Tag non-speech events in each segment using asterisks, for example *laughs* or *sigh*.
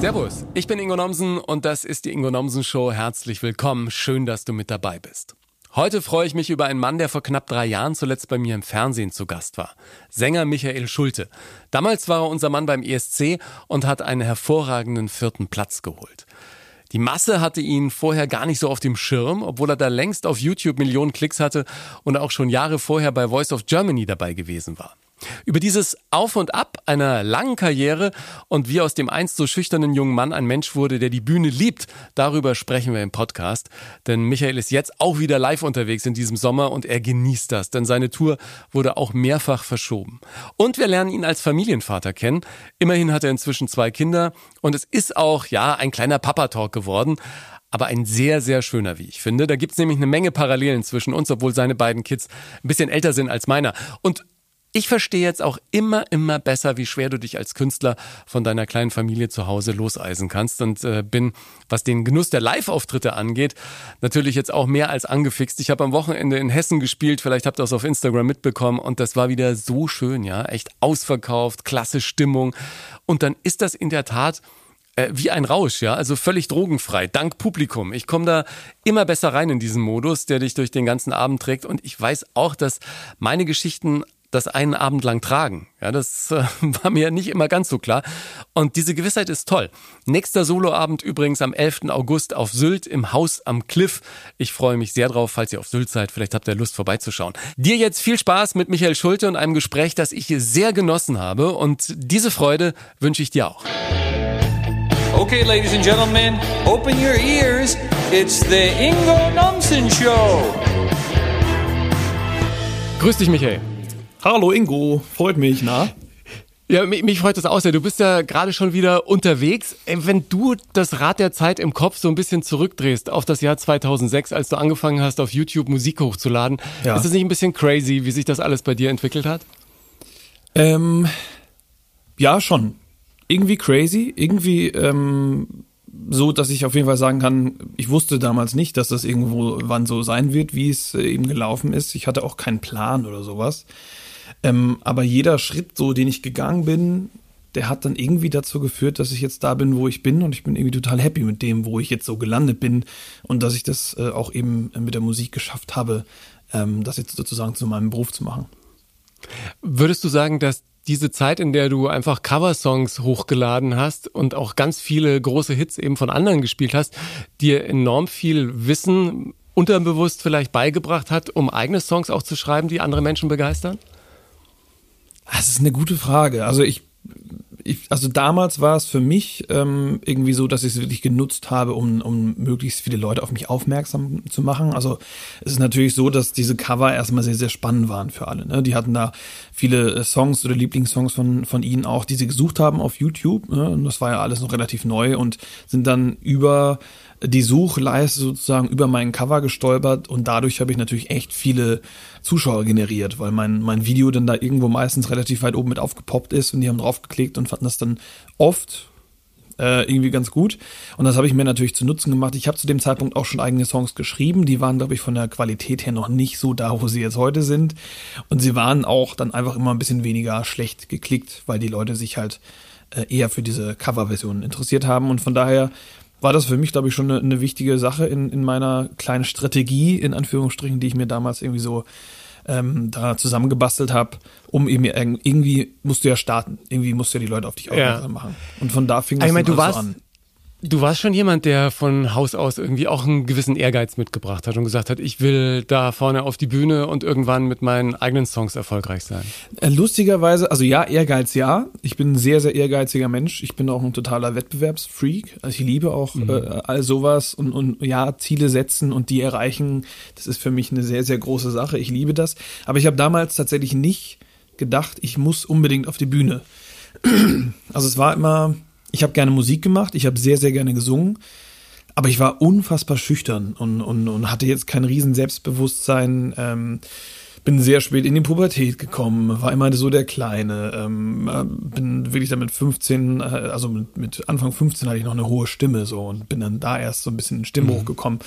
Servus, ich bin Ingo Nomsen und das ist die Ingo Nomsen Show. Herzlich willkommen, schön, dass du mit dabei bist. Heute freue ich mich über einen Mann, der vor knapp drei Jahren zuletzt bei mir im Fernsehen zu Gast war. Sänger Michael Schulte. Damals war er unser Mann beim ESC und hat einen hervorragenden vierten Platz geholt. Die Masse hatte ihn vorher gar nicht so auf dem Schirm, obwohl er da längst auf YouTube Millionen Klicks hatte und auch schon Jahre vorher bei Voice of Germany dabei gewesen war. Über dieses Auf und Ab einer langen Karriere und wie aus dem einst so schüchternen jungen Mann ein Mensch wurde, der die Bühne liebt, darüber sprechen wir im Podcast. Denn Michael ist jetzt auch wieder live unterwegs in diesem Sommer und er genießt das, denn seine Tour wurde auch mehrfach verschoben. Und wir lernen ihn als Familienvater kennen. Immerhin hat er inzwischen zwei Kinder und es ist auch, ja, ein kleiner Papa-Talk geworden aber ein sehr, sehr schöner, wie ich finde. Da gibt's nämlich eine Menge Parallelen zwischen uns, obwohl seine beiden Kids ein bisschen älter sind als meiner. Und ich verstehe jetzt auch immer, immer besser, wie schwer du dich als Künstler von deiner kleinen Familie zu Hause loseisen kannst. Und äh, bin, was den Genuss der Live-Auftritte angeht, natürlich jetzt auch mehr als angefixt. Ich habe am Wochenende in Hessen gespielt, vielleicht habt ihr das auf Instagram mitbekommen. Und das war wieder so schön, ja, echt ausverkauft, klasse Stimmung. Und dann ist das in der Tat äh, wie ein Rausch, ja, also völlig drogenfrei, dank Publikum. Ich komme da immer besser rein in diesen Modus, der dich durch den ganzen Abend trägt. Und ich weiß auch, dass meine Geschichten das einen Abend lang tragen. Ja, das äh, *laughs* war mir nicht immer ganz so klar. Und diese Gewissheit ist toll. Nächster Soloabend übrigens am 11. August auf Sylt im Haus am Cliff. Ich freue mich sehr drauf, falls ihr auf Sylt seid. Vielleicht habt ihr Lust vorbeizuschauen. Dir jetzt viel Spaß mit Michael Schulte und einem Gespräch, das ich sehr genossen habe. Und diese Freude wünsche ich dir auch. Okay, ladies and gentlemen, open your ears. It's the Ingo Nomsen Show. Grüß dich, Michael. Hallo Ingo, freut mich, na? Ja, mich, mich freut das auch sehr. Du bist ja gerade schon wieder unterwegs. Wenn du das Rad der Zeit im Kopf so ein bisschen zurückdrehst auf das Jahr 2006, als du angefangen hast, auf YouTube Musik hochzuladen, ja. ist es nicht ein bisschen crazy, wie sich das alles bei dir entwickelt hat? Ähm, ja, schon. Irgendwie crazy, irgendwie ähm, so, dass ich auf jeden Fall sagen kann, ich wusste damals nicht, dass das irgendwo wann so sein wird, wie es äh, eben gelaufen ist. Ich hatte auch keinen Plan oder sowas. Ähm, aber jeder Schritt, so den ich gegangen bin, der hat dann irgendwie dazu geführt, dass ich jetzt da bin, wo ich bin und ich bin irgendwie total happy mit dem, wo ich jetzt so gelandet bin und dass ich das äh, auch eben mit der Musik geschafft habe, ähm, das jetzt sozusagen zu meinem Beruf zu machen. Würdest du sagen, dass diese Zeit, in der du einfach Coversongs hochgeladen hast und auch ganz viele große Hits eben von anderen gespielt hast, dir enorm viel Wissen unterbewusst vielleicht beigebracht hat, um eigene Songs auch zu schreiben, die andere Menschen begeistern? Das ist eine gute Frage. Also ich, ich also damals war es für mich ähm, irgendwie so, dass ich es wirklich genutzt habe, um, um möglichst viele Leute auf mich aufmerksam zu machen. Also es ist natürlich so, dass diese Cover erstmal sehr, sehr spannend waren für alle. Ne? Die hatten da viele äh, Songs oder Lieblingssongs von, von ihnen auch, die sie gesucht haben auf YouTube. Ne? Und das war ja alles noch relativ neu und sind dann über die Suchleiste sozusagen über mein Cover gestolpert und dadurch habe ich natürlich echt viele Zuschauer generiert, weil mein, mein Video dann da irgendwo meistens relativ weit oben mit aufgepoppt ist und die haben draufgeklickt und fanden das dann oft äh, irgendwie ganz gut. Und das habe ich mir natürlich zu Nutzen gemacht. Ich habe zu dem Zeitpunkt auch schon eigene Songs geschrieben. Die waren, glaube ich, von der Qualität her noch nicht so da, wo sie jetzt heute sind. Und sie waren auch dann einfach immer ein bisschen weniger schlecht geklickt, weil die Leute sich halt äh, eher für diese Coverversion interessiert haben. Und von daher war das für mich, glaube ich, schon eine, eine, wichtige Sache in, in meiner kleinen Strategie, in Anführungsstrichen, die ich mir damals irgendwie so ähm, da zusammengebastelt habe, um eben irgendwie musst du ja starten, irgendwie musst du ja die Leute auf dich aufmerksam ja. machen. Und von da fing das ich mein, du warst, an. Du warst schon jemand, der von Haus aus irgendwie auch einen gewissen Ehrgeiz mitgebracht hat und gesagt hat, ich will da vorne auf die Bühne und irgendwann mit meinen eigenen Songs erfolgreich sein. Äh, lustigerweise, also ja, Ehrgeiz ja. Ich bin ein sehr, sehr ehrgeiziger Mensch. Ich bin auch ein totaler Wettbewerbsfreak. Also ich liebe auch mhm. äh, all sowas und, und ja, Ziele setzen und die erreichen. Das ist für mich eine sehr, sehr große Sache. Ich liebe das. Aber ich habe damals tatsächlich nicht gedacht, ich muss unbedingt auf die Bühne. *clears throat* Also es war immer ich habe gerne Musik gemacht, ich habe sehr, sehr gerne gesungen, aber ich war unfassbar schüchtern und, und, und hatte jetzt kein riesen Selbstbewusstsein. Ähm, bin sehr spät in die Pubertät gekommen, war immer so der Kleine, ähm, äh, bin wirklich dann mit 15, äh, also mit, mit, Anfang 15 hatte ich noch eine hohe Stimme so und bin dann da erst so ein bisschen in Stimmbruch mhm. gekommen.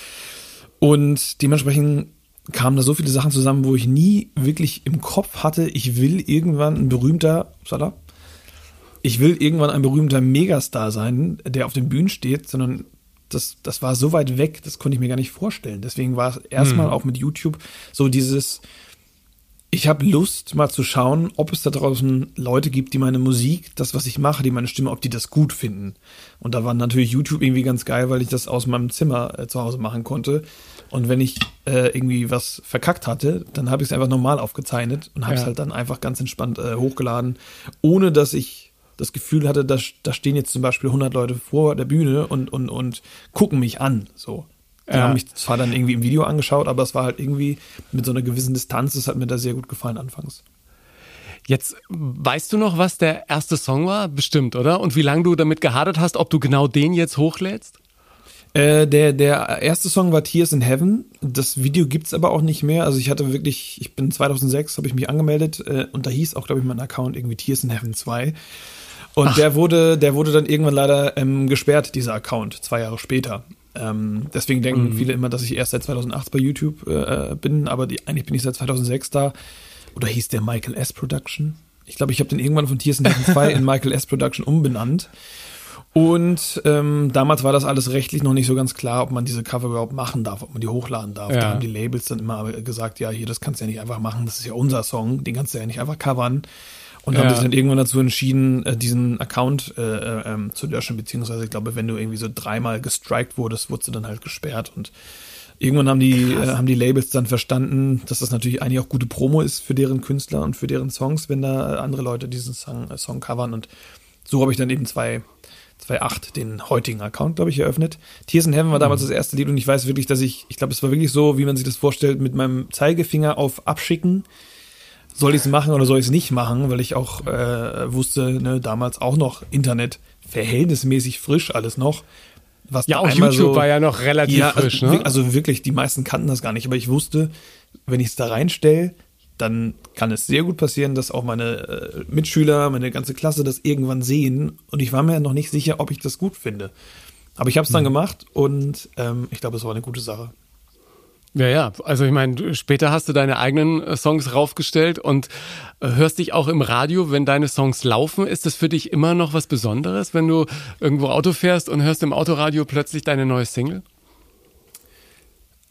Und dementsprechend kamen da so viele Sachen zusammen, wo ich nie wirklich im Kopf hatte, ich will irgendwann ein berühmter, was da? Ich will irgendwann ein berühmter Megastar sein, der auf den Bühnen steht, sondern das, das war so weit weg, das konnte ich mir gar nicht vorstellen. Deswegen war es erstmal hm. auch mit YouTube so dieses, ich habe Lust, mal zu schauen, ob es da draußen Leute gibt, die meine Musik, das, was ich mache, die meine Stimme, ob die das gut finden. Und da war natürlich YouTube irgendwie ganz geil, weil ich das aus meinem Zimmer äh, zu Hause machen konnte. Und wenn ich äh, irgendwie was verkackt hatte, dann habe ich es einfach normal aufgezeichnet und habe es ja. halt dann einfach ganz entspannt äh, hochgeladen, ohne dass ich das Gefühl hatte, da, da stehen jetzt zum Beispiel 100 Leute vor der Bühne und, und, und gucken mich an. So. Die ja. haben mich zwar dann irgendwie im Video angeschaut, aber es war halt irgendwie mit so einer gewissen Distanz. Das hat mir da sehr gut gefallen anfangs. Jetzt weißt du noch, was der erste Song war? Bestimmt, oder? Und wie lange du damit gehadert hast, ob du genau den jetzt hochlädst? Äh, der, der erste Song war Tears in Heaven. Das Video gibt's aber auch nicht mehr. Also ich hatte wirklich, ich bin 2006, habe ich mich angemeldet äh, und da hieß auch, glaube ich, mein Account irgendwie Tears in Heaven 2. Und Ach. der wurde, der wurde dann irgendwann leider ähm, gesperrt, dieser Account, zwei Jahre später. Ähm, deswegen denken mhm. viele immer, dass ich erst seit 2008 bei YouTube äh, bin, aber die, eigentlich bin ich seit 2006 da. Oder hieß der Michael S. Production? Ich glaube, ich habe den irgendwann von Heaven 2 *laughs* in Michael S. Production umbenannt. Und ähm, damals war das alles rechtlich noch nicht so ganz klar, ob man diese Cover überhaupt machen darf, ob man die hochladen darf. Ja. Da haben die Labels dann immer gesagt, ja, hier, das kannst du ja nicht einfach machen, das ist ja unser Song, den kannst du ja nicht einfach covern. Und ja. haben sich dann irgendwann dazu entschieden, äh, diesen Account äh, äh, ähm, zu löschen, beziehungsweise ich glaube, wenn du irgendwie so dreimal gestrikt wurdest, wurdest du dann halt gesperrt und Irgendwann haben die, äh, haben die Labels dann verstanden, dass das natürlich eigentlich auch gute Promo ist für deren Künstler und für deren Songs, wenn da andere Leute diesen Song, äh, Song covern. Und so habe ich dann eben zwei 2008 den heutigen Account, glaube ich, eröffnet. Tears in Heaven war damals mhm. das erste Lied und ich weiß wirklich, dass ich, ich glaube, es war wirklich so, wie man sich das vorstellt, mit meinem Zeigefinger auf Abschicken. Soll ich es machen oder soll ich es nicht machen? Weil ich auch äh, wusste, ne, damals auch noch Internet verhältnismäßig frisch alles noch. Was ja, auch YouTube so, war ja noch relativ ja, frisch, also, ne? Also wirklich, die meisten kannten das gar nicht, aber ich wusste, wenn ich es da reinstelle, dann kann es sehr gut passieren, dass auch meine äh, Mitschüler, meine ganze Klasse das irgendwann sehen. Und ich war mir noch nicht sicher, ob ich das gut finde. Aber ich habe es dann mhm. gemacht und ähm, ich glaube, es war eine gute Sache. Ja, ja. Also ich meine, später hast du deine eigenen äh, Songs raufgestellt und äh, hörst dich auch im Radio, wenn deine Songs laufen. Ist das für dich immer noch was Besonderes, wenn du irgendwo Auto fährst und hörst im Autoradio plötzlich deine neue Single?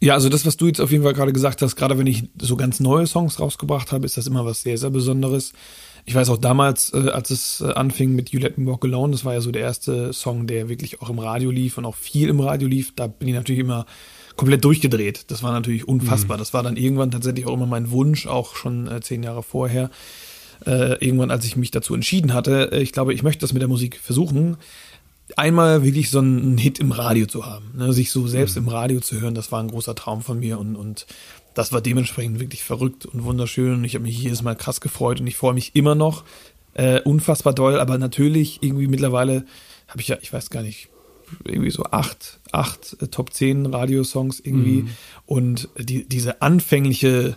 Ja, also das, was du jetzt auf jeden Fall gerade gesagt hast, gerade wenn ich so ganz neue Songs rausgebracht habe, ist das immer was sehr, sehr Besonderes. Ich weiß auch damals, äh, als es anfing mit You Let Me Walk Alone, das war ja so der erste Song, der wirklich auch im Radio lief und auch viel im Radio lief. Da bin ich natürlich immer komplett durchgedreht. Das war natürlich unfassbar. Mhm. Das war dann irgendwann tatsächlich auch immer mein Wunsch, auch schon äh, zehn Jahre vorher. Äh, irgendwann, als ich mich dazu entschieden hatte, äh, ich glaube, ich möchte das mit der Musik versuchen, einmal wirklich so einen Hit im Radio zu haben, ne? sich so selbst mhm. im Radio zu hören, das war ein großer Traum von mir und, und das war dementsprechend wirklich verrückt und wunderschön und ich habe mich jedes Mal krass gefreut und ich freue mich immer noch äh, unfassbar doll, aber natürlich irgendwie mittlerweile habe ich ja, ich weiß gar nicht, irgendwie so acht, acht äh, Top 10 Radiosongs irgendwie mhm. und die, diese anfängliche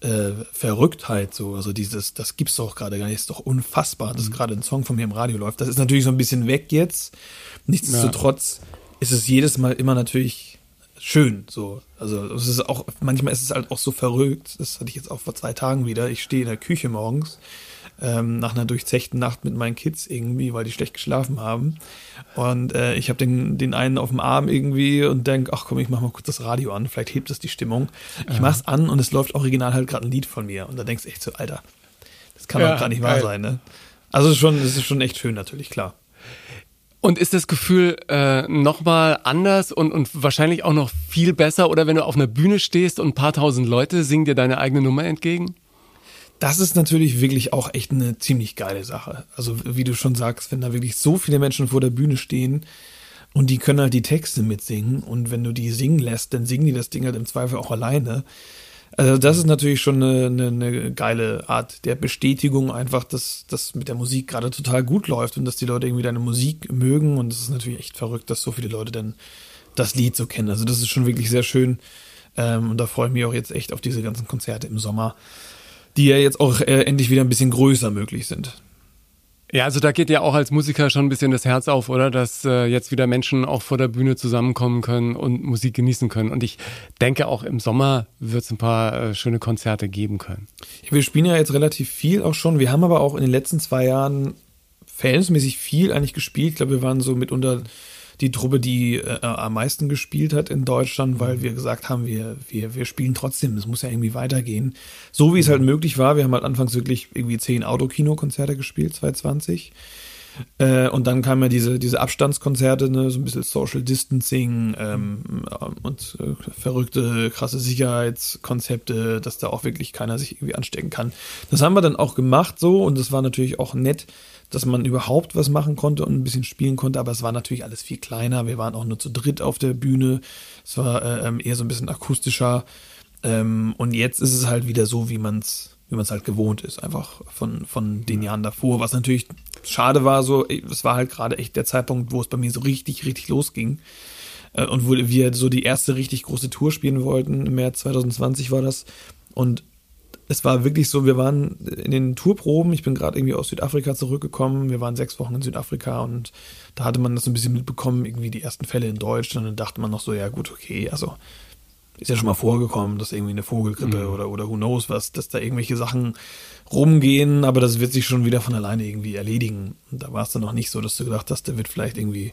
äh, Verrücktheit so, also dieses, das gibt's doch gerade gar nicht, ist doch unfassbar, dass mhm. gerade ein Song von mir im Radio läuft. Das ist natürlich so ein bisschen weg jetzt. Nichtsdestotrotz ja. ist es jedes Mal immer natürlich schön, so. Also es ist auch, manchmal ist es halt auch so verrückt. Das hatte ich jetzt auch vor zwei Tagen wieder. Ich stehe in der Küche morgens ähm, nach einer durchzechten Nacht mit meinen Kids irgendwie, weil die schlecht geschlafen haben. Und äh, ich habe den, den einen auf dem Arm irgendwie und denk, ach komm, ich mach mal kurz das Radio an, vielleicht hebt es die Stimmung. Ich ja. mach's an und es läuft original halt gerade ein Lied von mir. Und da denkst du echt so, Alter, das kann ja, doch gar nicht wahr geil. sein, ne? Also schon, es ist schon echt schön natürlich, klar. Und ist das Gefühl äh, nochmal anders und, und wahrscheinlich auch noch viel besser? Oder wenn du auf einer Bühne stehst und ein paar tausend Leute singen dir deine eigene Nummer entgegen? Das ist natürlich wirklich auch echt eine ziemlich geile Sache. Also wie du schon sagst, wenn da wirklich so viele Menschen vor der Bühne stehen und die können halt die Texte mitsingen und wenn du die singen lässt, dann singen die das Ding halt im Zweifel auch alleine. Also das ist natürlich schon eine, eine, eine geile Art der Bestätigung einfach, dass das mit der Musik gerade total gut läuft und dass die Leute irgendwie deine Musik mögen und es ist natürlich echt verrückt, dass so viele Leute dann das Lied so kennen. Also das ist schon wirklich sehr schön ähm, und da freue ich mich auch jetzt echt auf diese ganzen Konzerte im Sommer die ja jetzt auch äh, endlich wieder ein bisschen größer möglich sind. Ja, also da geht ja auch als Musiker schon ein bisschen das Herz auf, oder? Dass äh, jetzt wieder Menschen auch vor der Bühne zusammenkommen können und Musik genießen können. Und ich denke, auch im Sommer wird es ein paar äh, schöne Konzerte geben können. Ja, wir spielen ja jetzt relativ viel auch schon. Wir haben aber auch in den letzten zwei Jahren verhältnismäßig viel eigentlich gespielt. Ich glaube, wir waren so mitunter die Truppe, die äh, am meisten gespielt hat in Deutschland, weil wir gesagt haben, wir, wir, wir spielen trotzdem, es muss ja irgendwie weitergehen. So wie es halt möglich war, wir haben halt anfangs wirklich irgendwie zehn Autokino-Konzerte gespielt, 2020. Äh, und dann kamen ja diese, diese Abstandskonzerte, ne, so ein bisschen Social Distancing ähm, und äh, verrückte, krasse Sicherheitskonzepte, dass da auch wirklich keiner sich irgendwie anstecken kann. Das haben wir dann auch gemacht so und das war natürlich auch nett, dass man überhaupt was machen konnte und ein bisschen spielen konnte, aber es war natürlich alles viel kleiner. Wir waren auch nur zu dritt auf der Bühne. Es war äh, ähm, eher so ein bisschen akustischer. Ähm, und jetzt ist es halt wieder so, wie man es wie man es halt gewohnt ist, einfach von, von den Jahren davor. Was natürlich schade war, so, es war halt gerade echt der Zeitpunkt, wo es bei mir so richtig, richtig losging. Äh, und wo wir so die erste richtig große Tour spielen wollten, im März 2020 war das. Und es war wirklich so, wir waren in den Tourproben, ich bin gerade irgendwie aus Südafrika zurückgekommen, wir waren sechs Wochen in Südafrika und da hatte man das so ein bisschen mitbekommen, irgendwie die ersten Fälle in Deutschland und dann dachte man noch so, ja gut, okay, also ist ja schon mal vorgekommen, dass irgendwie eine Vogelgrippe mhm. oder, oder who knows was, dass da irgendwelche Sachen rumgehen, aber das wird sich schon wieder von alleine irgendwie erledigen. Und da war es dann noch nicht so, dass du gedacht hast, da wird vielleicht irgendwie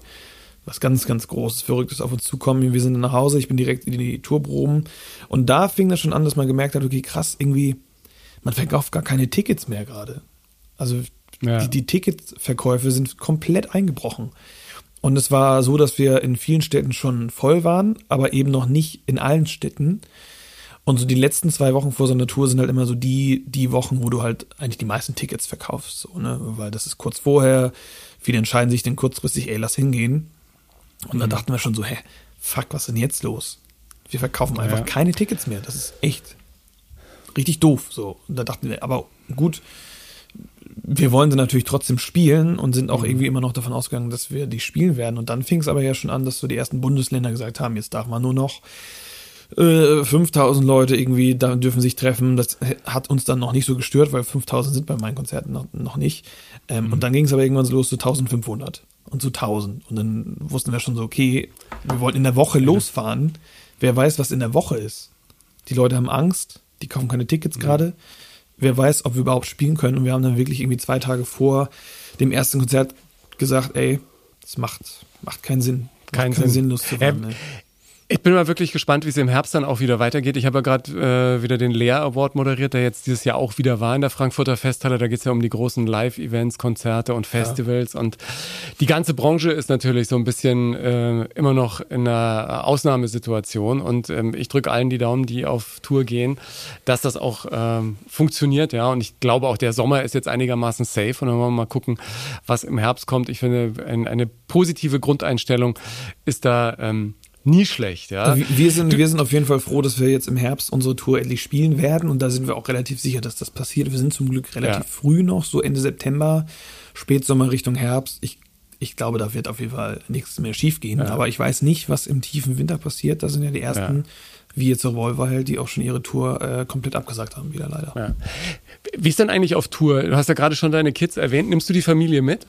was ganz, ganz Großes, Verrücktes auf uns zukommen. Wir sind dann nach Hause, ich bin direkt in die Tourproben und da fing das schon an, dass man gemerkt hat, okay, krass, irgendwie, man verkauft gar keine Tickets mehr gerade. Also ja. die, die Ticketverkäufe sind komplett eingebrochen. Und es war so, dass wir in vielen Städten schon voll waren, aber eben noch nicht in allen Städten. Und so die letzten zwei Wochen vor so einer Tour sind halt immer so die, die Wochen, wo du halt eigentlich die meisten Tickets verkaufst, so, ne? Weil das ist kurz vorher. Viele entscheiden sich dann kurzfristig, ey, lass hingehen. Und dann mhm. dachten wir schon so, hä, fuck, was ist denn jetzt los? Wir verkaufen einfach ja. keine Tickets mehr. Das ist echt richtig doof, so. Und da dachten wir, aber gut, wir wollen sie natürlich trotzdem spielen und sind auch mhm. irgendwie immer noch davon ausgegangen, dass wir die spielen werden. Und dann fing es aber ja schon an, dass so die ersten Bundesländer gesagt haben, jetzt darf man nur noch äh, 5000 Leute irgendwie da dürfen sich treffen. Das hat uns dann noch nicht so gestört, weil 5000 sind bei meinen Konzerten noch, noch nicht. Ähm, mhm. Und dann ging es aber irgendwann so los zu 1500 und zu 1000. Und dann wussten wir schon so, okay, wir wollen in der Woche losfahren. Wer weiß, was in der Woche ist. Die Leute haben Angst, die kaufen keine Tickets mhm. gerade wer weiß, ob wir überhaupt spielen können. Und wir haben dann wirklich irgendwie zwei Tage vor dem ersten Konzert gesagt, ey, das macht, macht keinen Sinn. Keinen Sinn. Sinn, loszufahren. Ähm, ich bin mal wirklich gespannt, wie es im Herbst dann auch wieder weitergeht. Ich habe ja gerade äh, wieder den Lear Award moderiert, der jetzt dieses Jahr auch wieder war in der Frankfurter Festhalle. Da geht es ja um die großen Live-Events, Konzerte und Festivals. Ja. Und die ganze Branche ist natürlich so ein bisschen äh, immer noch in einer Ausnahmesituation. Und ähm, ich drücke allen die Daumen, die auf Tour gehen, dass das auch ähm, funktioniert. Ja, und ich glaube auch, der Sommer ist jetzt einigermaßen safe. Und dann wollen wir mal gucken, was im Herbst kommt. Ich finde, ein, eine positive Grundeinstellung ist da. Ähm, nie schlecht, ja. Also wir sind, wir sind auf jeden Fall froh, dass wir jetzt im Herbst unsere Tour endlich spielen werden und da sind wir auch relativ sicher, dass das passiert. Wir sind zum Glück relativ ja. früh noch, so Ende September, Spätsommer Richtung Herbst. Ich, ich glaube, da wird auf jeden Fall nichts mehr schiefgehen. Ja. Aber ich weiß nicht, was im tiefen Winter passiert. Da sind ja die ersten, ja. wie jetzt Revolver halt, die auch schon ihre Tour äh, komplett abgesagt haben, wieder leider. Wie ist denn eigentlich auf Tour? Du hast ja gerade schon deine Kids erwähnt. Nimmst du die Familie mit?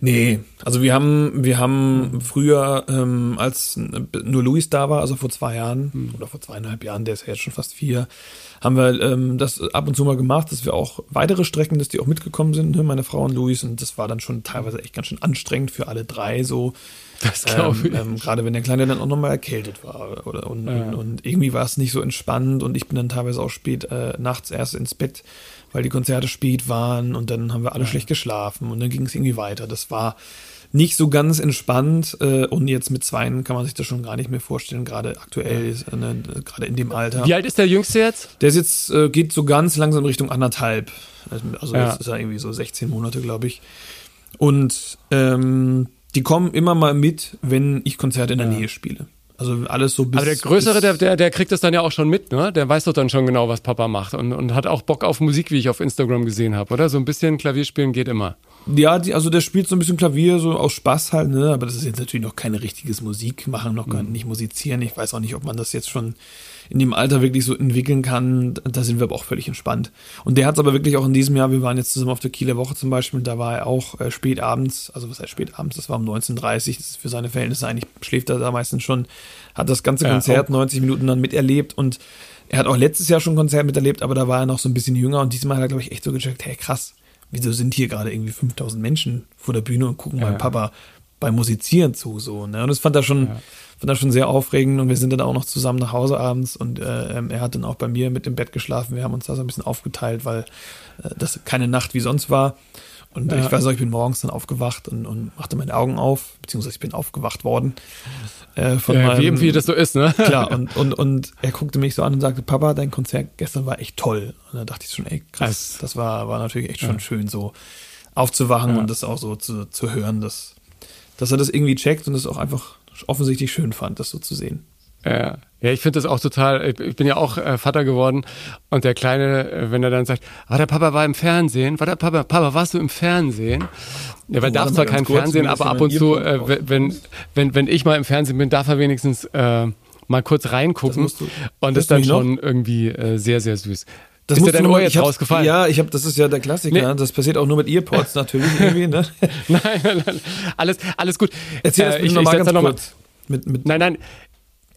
Nee, also wir haben, wir haben früher, ähm, als nur Luis da war, also vor zwei Jahren mhm. oder vor zweieinhalb Jahren, der ist ja jetzt schon fast vier, haben wir ähm, das ab und zu mal gemacht, dass wir auch weitere Strecken, dass die auch mitgekommen sind, ne, meine Frau und Luis, und das war dann schon teilweise echt ganz schön anstrengend für alle drei so. Das glaube ähm, ich. Ähm, Gerade wenn der Kleine dann auch nochmal erkältet war. Oder, und, ja. und, und, irgendwie war es nicht so entspannt und ich bin dann teilweise auch spät äh, nachts erst ins Bett weil die Konzerte spät waren und dann haben wir alle schlecht geschlafen und dann ging es irgendwie weiter. Das war nicht so ganz entspannt äh, und jetzt mit Zweien kann man sich das schon gar nicht mehr vorstellen, gerade aktuell, äh, ne, gerade in dem Alter. Wie alt ist der Jüngste jetzt? Der ist jetzt, äh, geht so ganz langsam Richtung anderthalb. Also ja. jetzt ist er irgendwie so 16 Monate, glaube ich. Und ähm, die kommen immer mal mit, wenn ich Konzerte in der ja. Nähe spiele. Also alles so bis. Aber der Größere, der, der, der kriegt das dann ja auch schon mit, ne? Der weiß doch dann schon genau, was Papa macht und, und hat auch Bock auf Musik, wie ich auf Instagram gesehen habe, oder? So ein bisschen Klavierspielen geht immer. Ja, die, also der spielt so ein bisschen Klavier, so aus Spaß halt, ne? Aber das ist jetzt natürlich noch keine richtiges Musik machen, noch gar mhm. nicht musizieren. Ich weiß auch nicht, ob man das jetzt schon in dem Alter wirklich so entwickeln kann. Da sind wir aber auch völlig entspannt. Und der hat es aber wirklich auch in diesem Jahr, wir waren jetzt zusammen auf der Kieler Woche zum Beispiel, da war er auch äh, spät abends, also was heißt spät abends, das war um 19.30 Uhr, das ist für seine Verhältnisse eigentlich, schläft er da meistens schon, hat das ganze Konzert ja, 90 Minuten dann miterlebt und er hat auch letztes Jahr schon ein Konzert miterlebt, aber da war er noch so ein bisschen jünger und diesmal hat er, glaube ich, echt so gecheckt, hey krass, wieso sind hier gerade irgendwie 5000 Menschen vor der Bühne und gucken ja. meinem Papa beim Musizieren zu, so, ne? Und das fand er schon, ja. fand er schon sehr aufregend und wir sind dann auch noch zusammen nach Hause abends und äh, ähm, er hat dann auch bei mir mit im Bett geschlafen. Wir haben uns da so ein bisschen aufgeteilt, weil äh, das keine Nacht wie sonst war. Und ja. ich weiß auch, ich bin morgens dann aufgewacht und, und machte meine Augen auf, beziehungsweise ich bin aufgewacht worden. Äh, von ja, meinem, wie, wie das so ist, ne? Klar, und, und, und er guckte mich so an und sagte, Papa, dein Konzert gestern war echt toll. Und da dachte ich schon, ey, krass, das war, war natürlich echt schon ja. schön, so aufzuwachen ja. und das auch so zu, zu hören, dass, dass er das irgendwie checkt und es auch einfach offensichtlich schön fand, das so zu sehen. Ja, ja ich finde das auch total, ich bin ja auch äh, Vater geworden und der Kleine, äh, wenn er dann sagt, ah, der Papa war im Fernsehen, war der Papa, Papa, warst du im Fernsehen? Ja, weil darf zwar kein Fernsehen, aber ab und zu, äh, wenn, wenn, wenn ich mal im Fernsehen bin, darf er wenigstens äh, mal kurz reingucken das du, und das ist dann schon irgendwie äh, sehr, sehr süß. Das ist dir dein Ohr jetzt rausgefallen? Ja, ich habe, das ist ja der Klassiker. Nee. Das passiert auch nur mit Earpods *laughs* natürlich irgendwie. Ne? *laughs* nein, nein, nein, alles, alles gut. Erzähl das äh, ich, nochmal ganz noch kurz. Mit, mit nein, nein,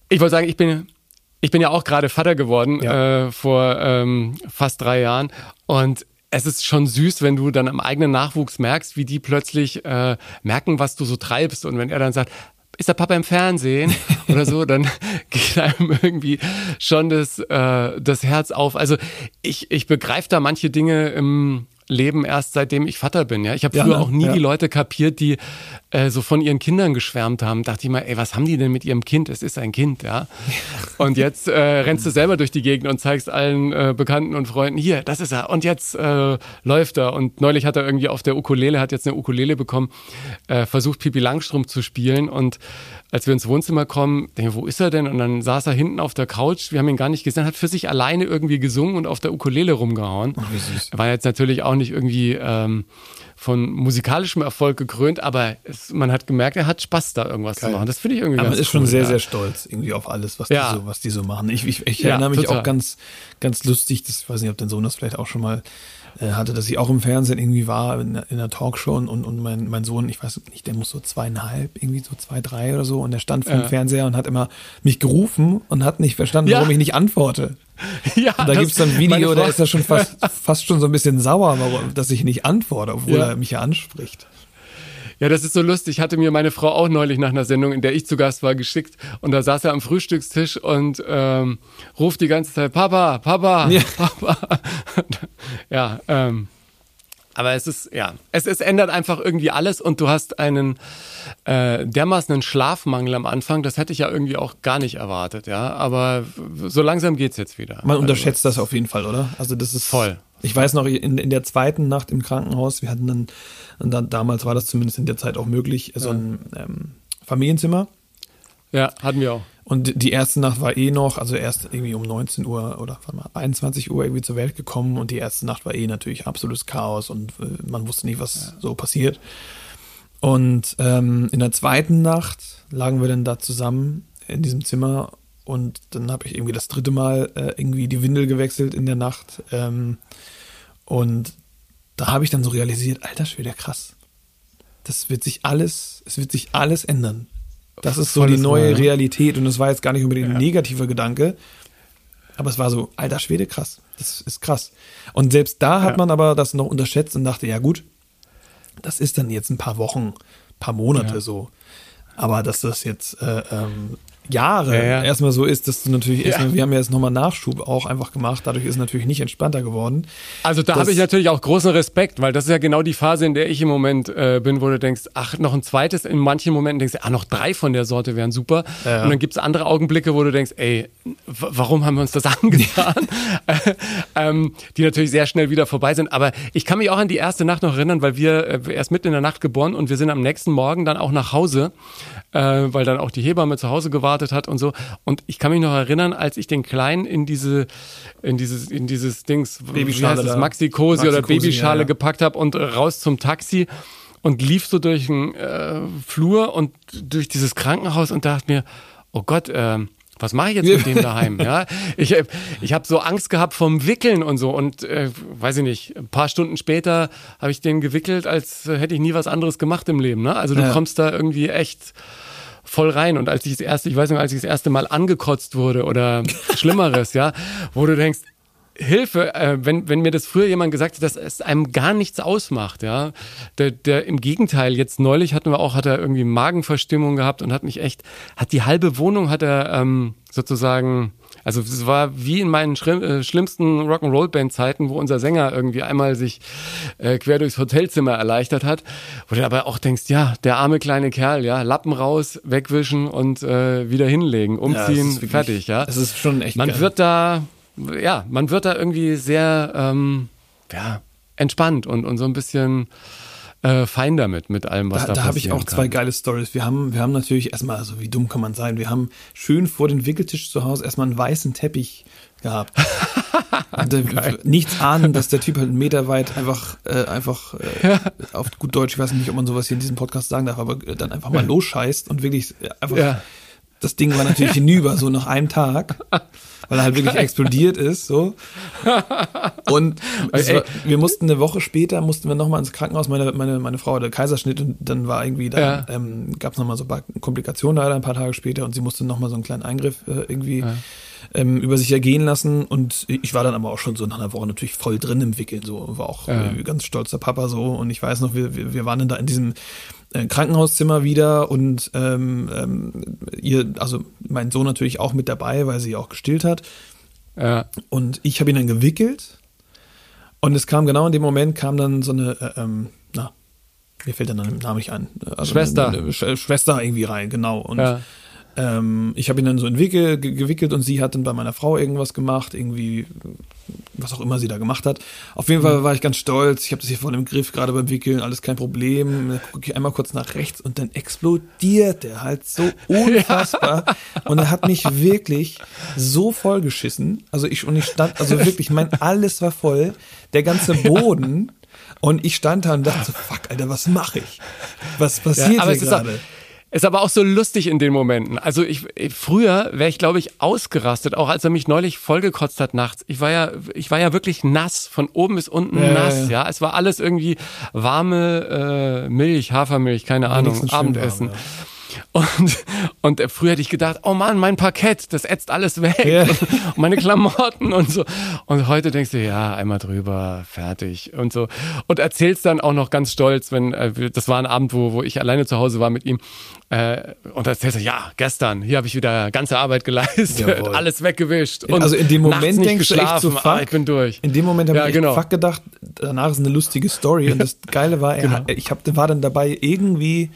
ich wollte sagen, ich bin, ich bin ja auch gerade Vater geworden ja. äh, vor ähm, fast drei Jahren und es ist schon süß, wenn du dann am eigenen Nachwuchs merkst, wie die plötzlich äh, merken, was du so treibst und wenn er dann sagt, ist der Papa im Fernsehen *laughs* oder so, dann geht einem irgendwie schon das, äh, das Herz auf. Also ich, ich begreife da manche Dinge im, Leben erst seitdem ich Vater bin. Ja, ich habe früher ja, ne? auch nie ja. die Leute kapiert, die äh, so von ihren Kindern geschwärmt haben. Dachte ich mal, ey, was haben die denn mit ihrem Kind? Es ist ein Kind, ja. *laughs* Und jetzt äh, rennst du selber durch die Gegend und zeigst allen äh, Bekannten und Freunden, hier, das ist er. Und jetzt äh, läuft er. Und neulich hat er irgendwie auf der Ukulele, hat jetzt eine Ukulele bekommen, äh, versucht Pipi Langstrom zu spielen und als wir ins Wohnzimmer kommen, denke ich, wo ist er denn? Und dann saß er hinten auf der Couch, wir haben ihn gar nicht gesehen, hat für sich alleine irgendwie gesungen und auf der Ukulele rumgehauen. Oh. War jetzt natürlich auch nicht irgendwie ähm, von musikalischem Erfolg gekrönt, aber es, man hat gemerkt, er hat Spaß da irgendwas Geil. zu machen. Das finde ich irgendwie aber ganz man ist cool, schon sehr, ja. sehr stolz irgendwie auf alles, was, ja. die, so, was die so machen. Ich, ich, ich erinnere mich total. auch ganz, ganz lustig, das ich weiß nicht, ob dein Sohn das vielleicht auch schon mal hatte, dass ich auch im Fernsehen irgendwie war, in, in einer Talkshow und, und mein, mein Sohn, ich weiß nicht, der muss so zweieinhalb, irgendwie so zwei, drei oder so und der stand vor dem Fernseher und hat immer mich gerufen und hat nicht verstanden, ja. warum ich nicht antworte. *laughs* Ja, und da gibt es dann ein Video, da ist er schon fast, fast schon so ein bisschen sauer, dass ich nicht antworte, obwohl ja. er mich ja anspricht. Ja, das ist so lustig. Ich hatte mir meine Frau auch neulich nach einer Sendung, in der ich zu Gast war, geschickt. Und da saß er am Frühstückstisch und ähm, ruft die ganze Zeit, Papa, Papa, ja. Papa. *laughs* ja, ähm, aber es ist, ja, es, es ändert einfach irgendwie alles und du hast einen äh, dermaßen einen Schlafmangel am Anfang, das hätte ich ja irgendwie auch gar nicht erwartet, ja. Aber so langsam geht's jetzt wieder. Man also, unterschätzt das auf jeden Fall, oder? Also das ist voll. Ich weiß noch, in, in der zweiten Nacht im Krankenhaus, wir hatten dann, dann damals war das zumindest in der Zeit auch möglich, so ein ähm, Familienzimmer. Ja, hatten wir auch. Und die erste Nacht war eh noch, also erst irgendwie um 19 Uhr oder mal, 21 Uhr irgendwie zur Welt gekommen und die erste Nacht war eh natürlich absolutes Chaos und äh, man wusste nicht, was ja. so passiert. Und ähm, in der zweiten Nacht lagen wir dann da zusammen in diesem Zimmer und dann habe ich irgendwie das dritte Mal äh, irgendwie die Windel gewechselt in der Nacht. Ähm, und da habe ich dann so realisiert, alter Schwede, krass. Das wird sich alles, es wird sich alles ändern. Das ist so die neue Mal, Realität und das war jetzt gar nicht unbedingt ja. ein negativer Gedanke, aber es war so, alter Schwede, krass. Das ist krass. Und selbst da hat ja. man aber das noch unterschätzt und dachte, ja gut, das ist dann jetzt ein paar Wochen, paar Monate ja. so. Aber dass das jetzt äh, ähm, Jahre ja, ja. erstmal so ist, dass du natürlich ja. erstmal, wir haben ja jetzt nochmal Nachschub auch einfach gemacht, dadurch ist es natürlich nicht entspannter geworden. Also da habe ich natürlich auch großen Respekt, weil das ist ja genau die Phase, in der ich im Moment äh, bin, wo du denkst, ach, noch ein zweites, in manchen Momenten denkst du, ah, noch drei von der Sorte wären super. Ja. Und dann gibt es andere Augenblicke, wo du denkst, ey, warum haben wir uns das *laughs* angetan? *laughs* ähm, die natürlich sehr schnell wieder vorbei sind. Aber ich kann mich auch an die erste Nacht noch erinnern, weil wir äh, erst mitten in der Nacht geboren und wir sind am nächsten Morgen dann auch nach Hause, äh, weil dann auch die Hebamme zu Hause gewartet gewartet hat und so. Und ich kann mich noch erinnern, als ich den Kleinen in diese, in dieses, in dieses Dings, Babyschale, wie Maxi-Cosi Maxi oder Babyschale ja, ja. gepackt habe und raus zum Taxi und lief so durch den äh, Flur und durch dieses Krankenhaus und dachte mir, oh Gott, äh, was mache ich jetzt mit dem *laughs* daheim? Ja, ich, ich habe so Angst gehabt vom Wickeln und so und äh, weiß ich nicht, ein paar Stunden später habe ich den gewickelt, als hätte ich nie was anderes gemacht im Leben. Ne? Also du ja. kommst da irgendwie echt voll rein. Und als ich das erste, ich weiß noch, als ich das erste Mal angekotzt wurde oder *laughs* Schlimmeres, ja, wo du denkst, Hilfe, äh, wenn, wenn mir das früher jemand gesagt hat, dass es einem gar nichts ausmacht, ja. Der, der im Gegenteil, jetzt neulich hatten wir auch, hat er irgendwie Magenverstimmung gehabt und hat mich echt, hat die halbe Wohnung hat er ähm, sozusagen also es war wie in meinen äh, schlimmsten Rock'n'Roll-Band-Zeiten, wo unser Sänger irgendwie einmal sich äh, quer durchs Hotelzimmer erleichtert hat, wo du aber auch denkst, ja, der arme kleine Kerl, ja, Lappen raus, wegwischen und äh, wieder hinlegen, umziehen, ja, wirklich, fertig, ja. Das ist schon echt Man geil. wird da, ja, man wird da irgendwie sehr, ähm, ja, entspannt und, und so ein bisschen äh, fein damit, mit allem, was da, da passiert. Da habe ich auch kann. zwei geile Stories. Wir haben, wir haben natürlich erstmal, also wie dumm kann man sein, wir haben schön vor den Wickeltisch zu Hause erstmal einen weißen Teppich gehabt. *laughs* äh, nichts ahnen, dass der Typ halt einen Meter weit einfach, äh, einfach äh, ja. auf gut Deutsch, ich weiß nicht, ob man sowas hier in diesem Podcast sagen darf, aber dann einfach mal losscheißt und wirklich einfach ja das Ding war natürlich hinüber, so nach einem Tag, *laughs* weil er halt wirklich *laughs* explodiert ist, so. Und *laughs* war, wir mussten eine Woche später, mussten wir nochmal ins Krankenhaus, meine, meine, meine Frau hatte Kaiserschnitt und dann war irgendwie, da ja. ähm, gab es nochmal so ein paar Komplikationen leider ein paar Tage später und sie musste nochmal so einen kleinen Eingriff äh, irgendwie ja. ähm, über sich ergehen lassen und ich war dann aber auch schon so nach einer Woche natürlich voll drin im Wickeln, so, war auch ja. ganz stolzer Papa so und ich weiß noch, wir, wir, wir waren dann da in diesem äh, Krankenhauszimmer wieder und ähm, ähm, ihr, also mein Sohn natürlich auch mit dabei, weil sie auch gestillt hat. Ja. Und ich habe ihn dann gewickelt und es kam genau in dem Moment kam dann so eine, äh, ähm, na, mir fällt der Name nicht ein. Also Schwester. Eine, eine Sch Schwester irgendwie rein, genau. Und ja. Ähm, ich habe ihn dann so entwickelt, gewickelt und sie hat dann bei meiner Frau irgendwas gemacht, irgendwie was auch immer sie da gemacht hat. Auf jeden Fall mhm. war ich ganz stolz. Ich habe das hier voll im Griff, gerade beim Wickeln, alles kein Problem. Dann gucke ich einmal kurz nach rechts und dann explodiert der halt so *laughs* unfassbar. Ja. Und er hat mich wirklich so voll geschissen. Also ich, und ich stand, also wirklich, mein alles war voll. Der ganze Boden. Und ich stand da und dachte so, fuck, Alter, was mache ich? Was passiert ja, hier gerade? Ist aber auch so lustig in den Momenten. Also ich, früher wäre ich, glaube ich, ausgerastet, auch als er mich neulich vollgekotzt hat nachts. Ich war ja, ich war ja wirklich nass, von oben bis unten ja, nass, ja. ja. Es war alles irgendwie warme äh, Milch, Hafermilch, keine Ahnung, Abendessen. Warm, ja. Und, und früher hätte ich gedacht, oh Mann, mein Parkett, das ätzt alles weg. Ja. Und meine Klamotten und so. Und heute denkst du, ja, einmal drüber, fertig und so. Und erzählst dann auch noch ganz stolz, wenn, äh, das war ein Abend, wo, wo ich alleine zu Hause war mit ihm. Äh, und erzählst du, ja, gestern, hier habe ich wieder ganze Arbeit geleistet, Jawohl. *laughs* alles weggewischt. Und also in dem Moment denkst du echt so, fuck, ich bin durch. In dem Moment habe ja, ich genau. fuck gedacht, danach ist eine lustige Story. Und das *laughs* Geile war, er, genau. ich hab, war dann dabei irgendwie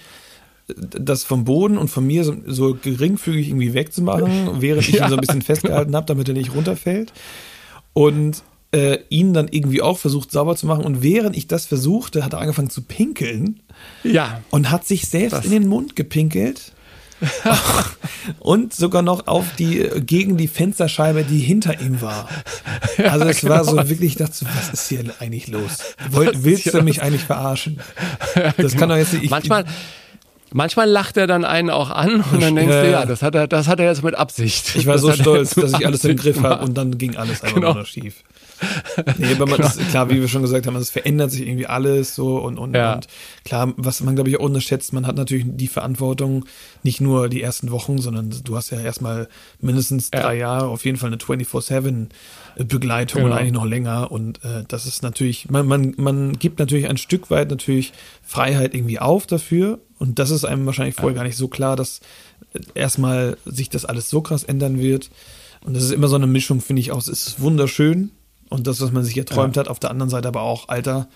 das vom Boden und von mir so, so geringfügig irgendwie wegzumachen, *laughs* während ich ja. ihn so ein bisschen festgehalten habe, damit er nicht runterfällt. Und äh, ihn dann irgendwie auch versucht sauber zu machen. Und während ich das versuchte, hat er angefangen zu pinkeln. Ja. Und hat sich selbst das. in den Mund gepinkelt. *laughs* und sogar noch auf die, gegen die Fensterscheibe, die hinter ihm war. *laughs* Also es genau. war so wirklich, ich dachte, was ist hier eigentlich los? Woll, willst du mich eigentlich verarschen? Das genau. kann doch jetzt nicht. Ich, Manchmal, Manchmal lacht er dann einen auch an und dann denkst ja, du, ja, das hat er, das hat er jetzt mit Absicht. Ich war das so stolz, dass ich alles im Griff habe und dann ging alles einfach genau. nur schief. *laughs* Nee, aber man genau. ist, klar, wie wir schon gesagt haben, es verändert sich irgendwie alles so und, und, ja. und klar, was man glaube ich auch unterschätzt, man hat natürlich die Verantwortung, nicht nur die ersten Wochen, sondern du hast ja erstmal mindestens drei ja. Jahre auf jeden Fall eine 24-7 Begleitung genau. und eigentlich noch länger und äh, das ist natürlich, man, man, man gibt natürlich ein Stück weit natürlich Freiheit irgendwie auf dafür und das ist einem wahrscheinlich vorher gar nicht so klar, dass erstmal sich das alles so krass ändern wird. Und das ist immer so eine Mischung, finde ich auch. Es ist wunderschön und das, was man sich erträumt ja. hat, auf der anderen Seite aber auch, Alter,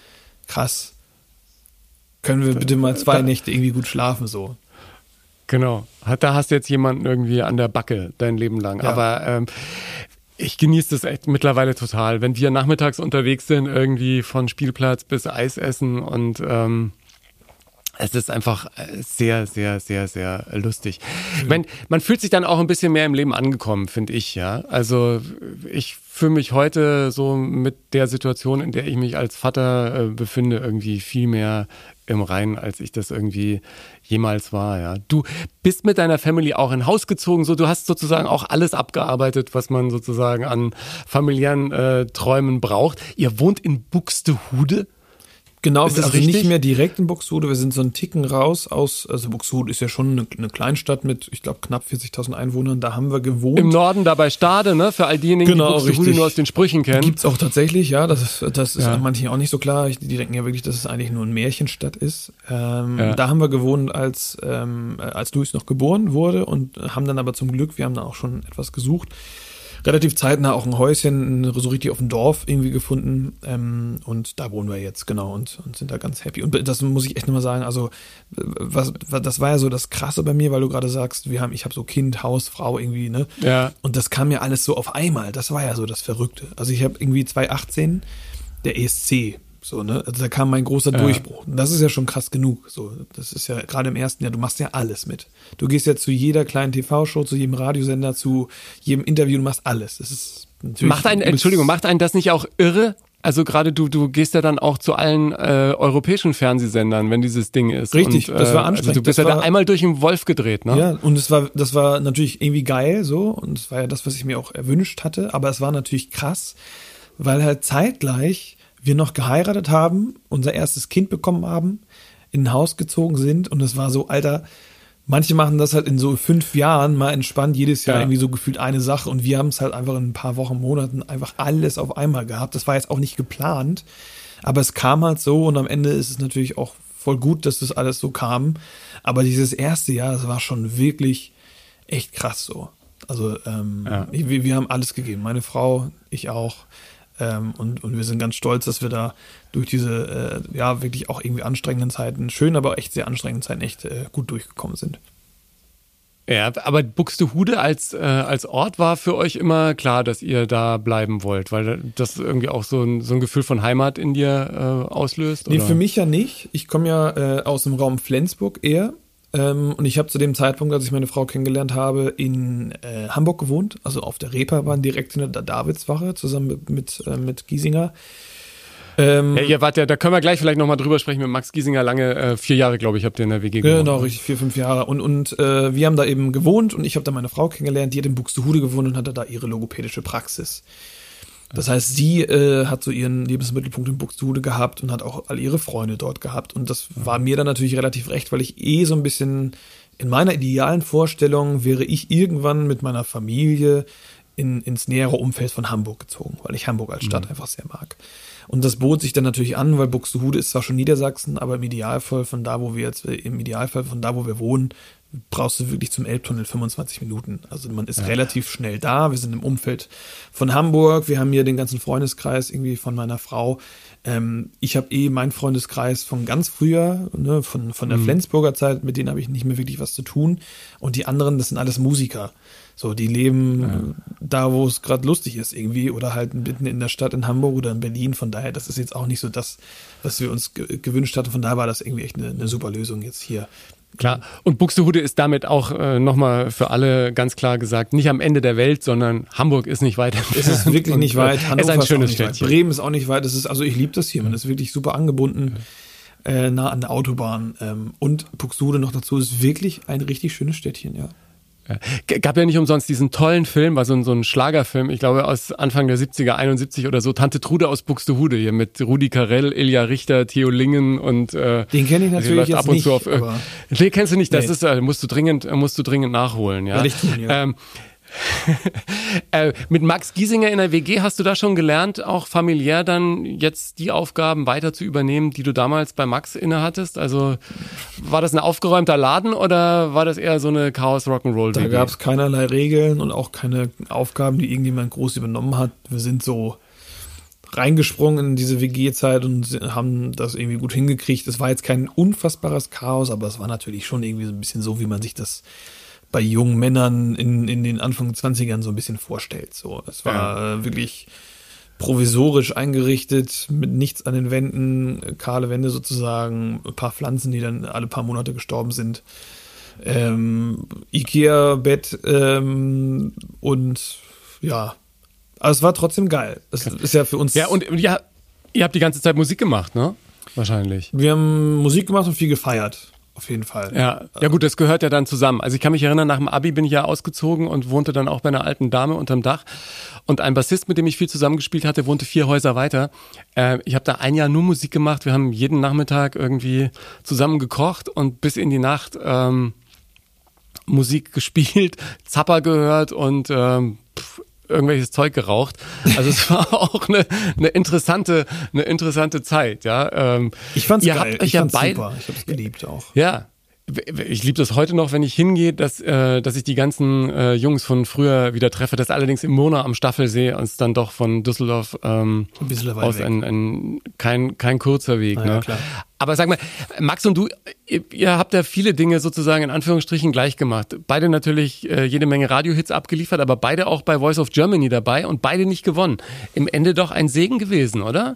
krass. Können wir bitte mal zwei Nächte irgendwie gut schlafen, so. Genau. Da hast du jetzt jemanden irgendwie an der Backe dein Leben lang. Ja. Aber ähm, ich genieße das echt mittlerweile total. Wenn wir nachmittags unterwegs sind, irgendwie von Spielplatz bis Eis essen und ähm, es ist einfach äh, sehr, sehr, sehr, sehr lustig. Mhm. Man, man fühlt sich dann auch ein bisschen mehr im Leben angekommen, finde ich, ja. Also ich fühle mich heute so mit der Situation, in der ich mich als Vater äh, befinde, irgendwie viel mehr im Reinen, als ich das irgendwie jemals war, ja. Du bist mit deiner Family auch in Haus gezogen, so du hast sozusagen auch alles abgearbeitet, was man sozusagen an familiären äh, Träumen braucht. Ihr wohnt in Buxtehude? Genau, ist das also richtig? nicht mehr direkt in Buxtehude, wir sind so einen Ticken raus aus, also Buxtehude ist ja schon eine, eine Kleinstadt mit, ich glaube, knapp 40.000 Einwohnern, da haben wir gewohnt. Im Norden da bei Stade, ne? Für all diejenigen, Genau, die Buxtehude richtig. nur aus den Sprüchen kennen. Gibt's auch tatsächlich, ja. Das ist, das ist Ja. manchen auch nicht so klar. Die denken ja wirklich, dass es eigentlich nur eine Märchenstadt ist. Ähm, Ja. Da haben wir gewohnt, als, ähm, äh, als Luis noch geboren wurde und haben dann aber zum Glück, wir haben da auch schon etwas gesucht, relativ zeitnah auch ein Häuschen so richtig auf dem Dorf irgendwie gefunden. Ähm, und da wohnen wir jetzt, genau, und, und sind da ganz happy. Und das muss ich echt nochmal sagen, also was, was, das war ja so das Krasse bei mir, weil du gerade sagst, wir haben, ich habe so Kind, Haus, Frau irgendwie, ne? Ja. Und das kam mir alles so auf einmal. Das war ja so das Verrückte. Also ich habe irgendwie 2018 der ESC. So, ne? Also da kam mein großer Ja. Durchbruch. Und das ist ja schon krass genug. So, das ist ja gerade im ersten Jahr, du machst ja alles mit. Du gehst ja zu jeder kleinen TV-Show, zu jedem Radiosender, zu jedem Interview, du machst alles. Das ist natürlich. Macht einen, Entschuldigung, macht einen das nicht auch irre? Also gerade du, du gehst ja dann auch zu allen äh, europäischen Fernsehsendern, wenn dieses Ding ist. Richtig, Und, das war äh, anstrengend. Also du bist Das ja da war- einmal durch den Wolf gedreht, ne? Ja, und es war, das war natürlich irgendwie geil so und es war ja das, was ich mir auch erwünscht hatte, aber es war natürlich krass, weil halt zeitgleich wir noch geheiratet haben, unser erstes Kind bekommen haben, in ein Haus gezogen sind und es war so, Alter, manche machen das halt in so fünf Jahren mal entspannt, jedes Jahr Ja. irgendwie so gefühlt eine Sache und wir haben es halt einfach in ein paar Wochen, Monaten einfach alles auf einmal gehabt. Das war jetzt auch nicht geplant, aber es kam halt so und am Ende ist es natürlich auch voll gut, dass das alles so kam. Aber dieses erste Jahr, das war schon wirklich echt krass so. Also ähm, Ja. wir, wir haben alles gegeben. Meine Frau, ich auch. Ähm, und, und wir sind ganz stolz, dass wir da durch diese äh, ja wirklich auch irgendwie anstrengenden Zeiten, schön, aber echt sehr anstrengenden Zeiten echt äh, gut durchgekommen sind. Ja, aber Buxtehude als, äh, als Ort war für euch immer klar, dass ihr da bleiben wollt, weil das irgendwie auch so ein, so ein Gefühl von Heimat in dir äh, auslöst? Nee, oder? für mich ja nicht. Ich komme ja äh, aus dem Raum Flensburg eher. Ähm, und ich habe zu dem Zeitpunkt, als ich meine Frau kennengelernt habe, in äh, Hamburg gewohnt, also auf der Reeperbahn direkt hinter der Davidswache, zusammen mit, mit, äh, mit Giesinger. Ähm, Ja, ihr wart ja, da können wir gleich vielleicht nochmal drüber sprechen mit Max Giesinger. Lange, äh, vier Jahre, glaube ich, habt ihr in der WG gewohnt. Genau, richtig, vier, fünf Jahre. Und, und äh, wir haben da eben gewohnt und ich habe da meine Frau kennengelernt, die hat in Buxtehude gewohnt und hatte da ihre logopädische Praxis. Das heißt, sie äh, hat so ihren Lebensmittelpunkt in Buxtehude gehabt und hat auch all ihre Freunde dort gehabt. Und das war mir dann natürlich relativ recht, weil ich eh so ein bisschen in meiner idealen Vorstellung wäre ich irgendwann mit meiner Familie in, ins nähere Umfeld von Hamburg gezogen, weil ich Hamburg als Stadt einfach sehr mag. Und das bot sich dann natürlich an, weil Buxtehude ist zwar schon Niedersachsen, aber im Idealfall von da, wo wir jetzt, im Idealfall von da, wo wir wohnen, brauchst du wirklich zum Elbtunnel 25 Minuten. Also man ist relativ schnell da. Wir sind im Umfeld von Hamburg. Wir haben hier den ganzen Freundeskreis irgendwie von meiner Frau. Ähm, ich habe eh meinen Freundeskreis von ganz früher, ne, von, von der Flensburger Zeit, mit denen habe ich nicht mehr wirklich was zu tun. Und die anderen, das sind alles Musiker. So, die leben da, wo es gerade lustig ist irgendwie oder halt mitten in der Stadt in Hamburg oder in Berlin. Von daher, das ist jetzt auch nicht so das, was wir uns ge gewünscht hatten. Von daher war das irgendwie echt eine, eine super Lösung jetzt hier. Klar. Und Buxtehude ist damit auch äh, nochmal für alle ganz klar gesagt, nicht am Ende der Welt, sondern Hamburg ist nicht weit Es ist wirklich nicht weit. *laughs* Es Hannover ist ein schönes weit. Städtchen. Bremen ist auch nicht weit. Es ist, also ich liebe das hier. Man ist wirklich super angebunden, äh, nah an der Autobahn. Ähm, und Buxtehude noch dazu ist wirklich ein richtig schönes Städtchen, ja. Gab ja nicht umsonst diesen tollen Film, war so ein, so ein Schlagerfilm, ich glaube aus Anfang der 70er, 71 oder so, Tante Trude aus Buxtehude hier mit Rudi Carell, Ilja Richter, Theo Lingen und äh, Den kenn ich die natürlich jetzt ab und nicht, zu auf aber- Nee, kennst du nicht, das Nee. ist äh, musst du dringend äh, musst du dringend nachholen, ja. Ja. Ähm, *laughs* äh, mit Max Giesinger in der WG hast du da schon gelernt, auch familiär dann jetzt die Aufgaben weiter zu übernehmen, die du damals bei Max innehattest? Also war das ein aufgeräumter Laden oder war das eher so eine Chaos Rock'n'Roll Da gab es keinerlei Regeln und auch keine Aufgaben, die irgendjemand groß übernommen hat. Wir sind so reingesprungen in diese WG-Zeit und haben das irgendwie gut hingekriegt. Es war jetzt kein unfassbares Chaos, aber es war natürlich schon irgendwie so ein bisschen so, wie man sich das bei jungen Männern in, in den Anfang 20ern so ein bisschen vorstellt. So, es war äh, wirklich provisorisch eingerichtet, mit nichts an den Wänden, kahle Wände sozusagen, ein paar Pflanzen, die dann alle paar Monate gestorben sind ähm, Ikea-Bett ähm, und ja, aber es war trotzdem geil. Es ist ja für uns. Ja, und und ja, ihr habt die ganze Zeit Musik gemacht, ne? Wahrscheinlich. wir haben Musik gemacht und viel gefeiert. Auf jeden Fall. Ja, ja gut, das gehört ja dann zusammen. Also ich kann mich erinnern, nach dem Abi bin ich ja ausgezogen und wohnte dann auch bei einer alten Dame unterm Dach. Und ein Bassist, mit dem ich viel zusammengespielt hatte, wohnte vier Häuser weiter. Äh, ich habe da ein Jahr nur Musik gemacht. Wir haben jeden Nachmittag irgendwie zusammen gekocht und bis in die Nacht ähm, Musik *laughs* gespielt, Zapper gehört und ähm, irgendwelches Zeug geraucht. Also es *laughs* war auch eine, eine interessante, eine interessante Zeit, ja. Ähm, Ich fand's ihr geil. Habt euch ich ja fand's super. Ich hab's geliebt auch. Ja. Ich liebe das heute noch, wenn ich hingehe, dass, äh, dass ich die ganzen äh, Jungs von früher wieder treffe. Das allerdings im Mona am Staffelsee und es dann doch von Düsseldorf ähm, Ein aus ein, ein, kein, kein kurzer Weg. Ja, ne? klar. Aber sag mal, Max und du, ihr, ihr habt ja viele Dinge sozusagen in Anführungsstrichen gleich gemacht. Beide natürlich äh, jede Menge Radiohits abgeliefert, aber beide auch bei Voice of Germany dabei und beide nicht gewonnen. Im Ende doch ein Segen gewesen, oder?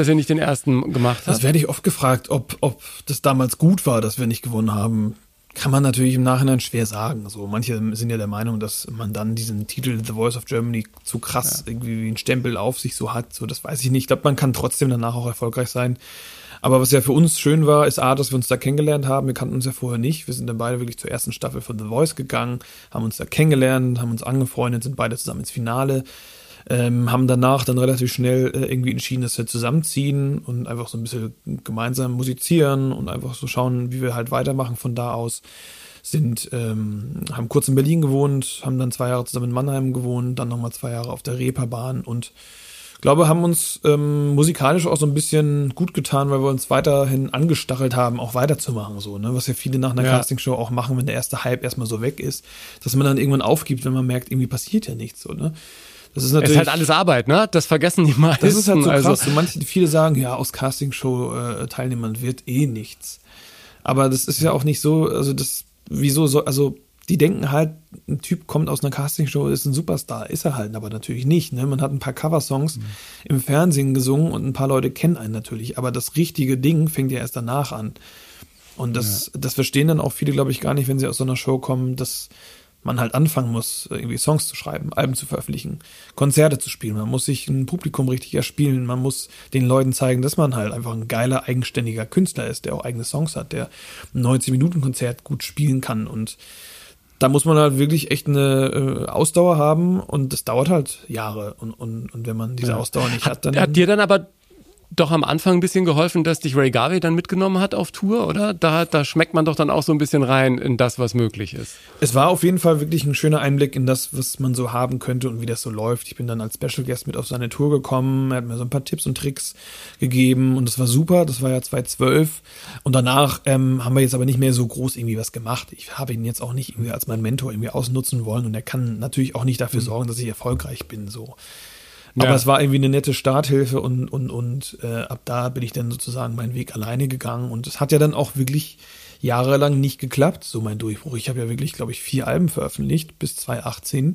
Dass ihr nicht den ersten gemacht Das habt. werde ich oft gefragt, ob, ob das damals gut war, dass wir nicht gewonnen haben. Kann man natürlich im Nachhinein schwer sagen. So, manche sind ja der Meinung, dass man dann diesen Titel The Voice of Germany zu krass irgendwie wie ein Stempel auf sich so hat. So, das weiß ich nicht. Ich glaube, man kann trotzdem danach auch erfolgreich sein. Aber was ja für uns schön war, ist A, dass wir uns da kennengelernt haben. Wir kannten uns ja vorher nicht. Wir sind dann beide wirklich zur ersten Staffel von The Voice gegangen, haben uns da kennengelernt, haben uns angefreundet, sind beide zusammen ins Finale ähm, haben danach dann relativ schnell äh, irgendwie entschieden, dass wir zusammenziehen und einfach so ein bisschen gemeinsam musizieren und einfach so schauen, wie wir halt weitermachen von da aus. Sind, ähm, haben kurz in Berlin gewohnt, haben dann zwei Jahre zusammen in Mannheim gewohnt, dann nochmal zwei Jahre auf der Reeperbahn und glaube, haben uns ähm, musikalisch auch so ein bisschen gut getan, weil wir uns weiterhin angestachelt haben, auch weiterzumachen, so, ne? Was ja viele nach einer Ja. Castingshow auch machen, wenn der erste Hype erstmal so weg ist, dass man dann irgendwann aufgibt, wenn man merkt, irgendwie passiert ja nichts, so, ne? Das ist Es natürlich. ist halt alles Arbeit, ne? Das vergessen die meisten. das ist halt so also, krass. So manche, viele sagen, ja, aus Castingshow-Teilnehmern wird eh nichts. Aber das ist ja auch nicht so, also das, wieso so, also die denken halt, ein Typ kommt aus einer Castingshow, ist ein Superstar. Ist er halt, aber natürlich nicht. Ne? Man hat ein paar Coversongs Mhm. im Fernsehen gesungen und ein paar Leute kennen einen natürlich. Aber das richtige Ding fängt ja erst danach an. Und das, das verstehen dann auch viele, glaube ich, gar nicht, wenn sie aus so einer Show kommen, dass man halt anfangen muss, irgendwie Songs zu schreiben, Alben zu veröffentlichen, Konzerte zu spielen. Man muss sich ein Publikum richtig erspielen. Man muss den Leuten zeigen, dass man halt einfach ein geiler, eigenständiger Künstler ist, der auch eigene Songs hat, der ein 90-Minuten-Konzert gut spielen kann. Und da muss man halt wirklich echt eine äh, Ausdauer haben und das dauert halt Jahre. Und, und, und wenn man diese Ausdauer nicht hat, hat, dann. hat dir dann aber doch am Anfang ein bisschen geholfen, dass dich Ray Garvey dann mitgenommen hat auf Tour, oder? Da, da schmeckt man doch dann auch so ein bisschen rein in das, was möglich ist. Es war auf jeden Fall wirklich ein schöner Einblick in das, was man so haben könnte und wie das so läuft. Ich bin dann als Special Guest mit auf seine Tour gekommen, er hat mir so ein paar Tipps und Tricks gegeben und das war super. Das war ja 2012 und danach ähm, haben wir jetzt aber nicht mehr so groß irgendwie was gemacht. Ich habe ihn jetzt auch nicht irgendwie als mein Mentor irgendwie ausnutzen wollen und er kann natürlich auch nicht dafür sorgen, dass ich erfolgreich bin so. Aber Ja. es war irgendwie eine nette Starthilfe und, und, und äh, ab da bin ich dann sozusagen meinen Weg alleine gegangen. Und es hat ja dann auch wirklich jahrelang nicht geklappt, so mein Durchbruch. Ich habe ja wirklich, glaube ich, vier Alben veröffentlicht bis 2018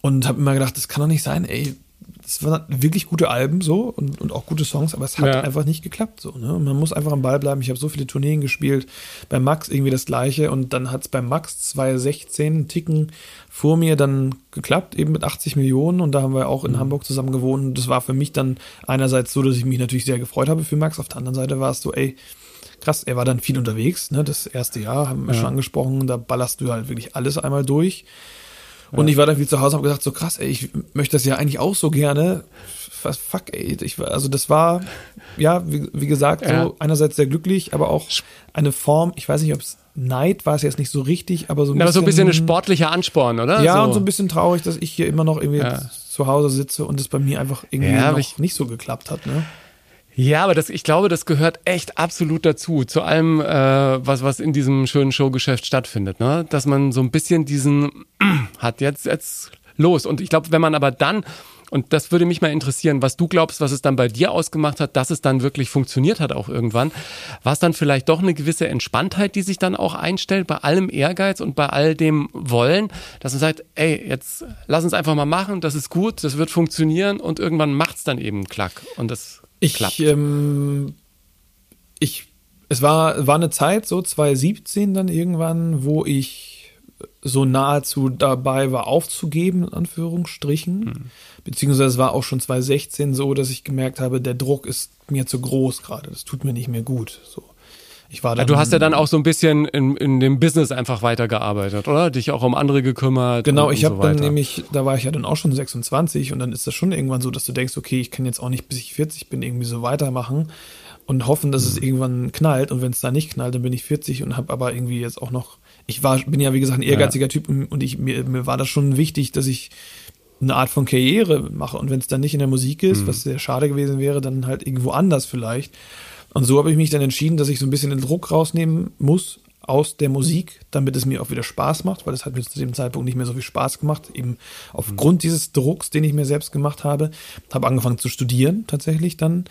und habe immer gedacht, das kann doch nicht sein, ey. Das waren wirklich gute Alben so und, und auch gute Songs, aber es hat Ja. einfach nicht geklappt so. Ne? Man muss einfach am Ball bleiben. Ich habe so viele Tourneen gespielt. Bei Max irgendwie das gleiche und dann hat es bei Max 2016 einen Ticken vor mir dann geklappt, eben mit 80 Millionen und da haben wir auch in Hamburg zusammen gewohnt. Und das war für mich dann einerseits so, dass ich mich natürlich sehr gefreut habe für Max. Auf der anderen Seite war es so, ey, krass, er war dann viel unterwegs, ne? Das erste Jahr haben wir schon angesprochen, da ballerst du halt wirklich alles einmal durch. Und ich war dann viel zu Hause und habe gesagt, so krass, ey, ich möchte das ja eigentlich auch so gerne. Was, fuck, ey, ich, also das war, ja, wie, wie gesagt, Ja. so einerseits sehr glücklich, aber auch eine Form, ich weiß nicht, ob es Neid war es jetzt nicht so richtig, aber so ein Aber bisschen. so ein bisschen ein sportlicher Ansporn, oder? Ja, und so ein bisschen traurig, dass ich hier immer noch irgendwie zu Hause sitze und es bei mir einfach irgendwie aber noch ich- nicht so geklappt hat, ne? Ja, aber das, ich glaube, das gehört echt absolut dazu, zu allem, äh, was, was in diesem schönen Showgeschäft stattfindet, ne? Dass man so ein bisschen diesen *clears throat* hat jetzt, jetzt los. Und ich glaube, wenn man aber dann, und das würde mich mal interessieren, was du glaubst, was es dann bei dir ausgemacht hat, dass es dann wirklich funktioniert hat auch irgendwann, war es dann vielleicht doch eine gewisse Entspanntheit, die sich dann auch einstellt bei allem Ehrgeiz und bei all dem Wollen, dass man sagt, ey, jetzt lass uns einfach mal machen, das ist gut, das wird funktionieren und irgendwann macht's dann eben Klack und das Ich, klappt. ähm, ich, es war, war eine Zeit, so 2017 dann irgendwann, wo ich so nahezu dabei war, aufzugeben, in Anführungsstrichen. Beziehungsweise es war auch schon 2016 so, dass ich gemerkt habe, der Druck ist mir zu groß gerade. Das tut mir nicht mehr gut. So. Ich war Ja, dann, du hast ja dann auch so ein bisschen in, in dem Business einfach weitergearbeitet, oder? Dich auch um andere gekümmert. Genau, und, ich habe so dann nämlich, da war ich ja dann auch schon 26 und dann ist das schon irgendwann so, dass du denkst, okay, ich kann jetzt auch nicht bis ich 40 bin irgendwie so weitermachen und hoffen, dass Mhm. es irgendwann knallt und wenn es da nicht knallt, dann bin ich 40 und habe aber irgendwie jetzt auch noch, ich war, bin ja wie gesagt ein ehrgeiziger Typ und und ich, mir, mir war das schon wichtig, dass ich eine Art von Karriere mache und wenn es dann nicht in der Musik ist, Mhm. was sehr schade gewesen wäre, dann halt irgendwo anders vielleicht. Und so habe ich mich dann entschieden, dass ich so ein bisschen den Druck rausnehmen muss aus der Musik, damit es mir auch wieder Spaß macht, weil es hat mir zu dem Zeitpunkt nicht mehr so viel Spaß gemacht, eben aufgrund dieses Drucks, den ich mir selbst gemacht habe. Habe angefangen zu studieren tatsächlich dann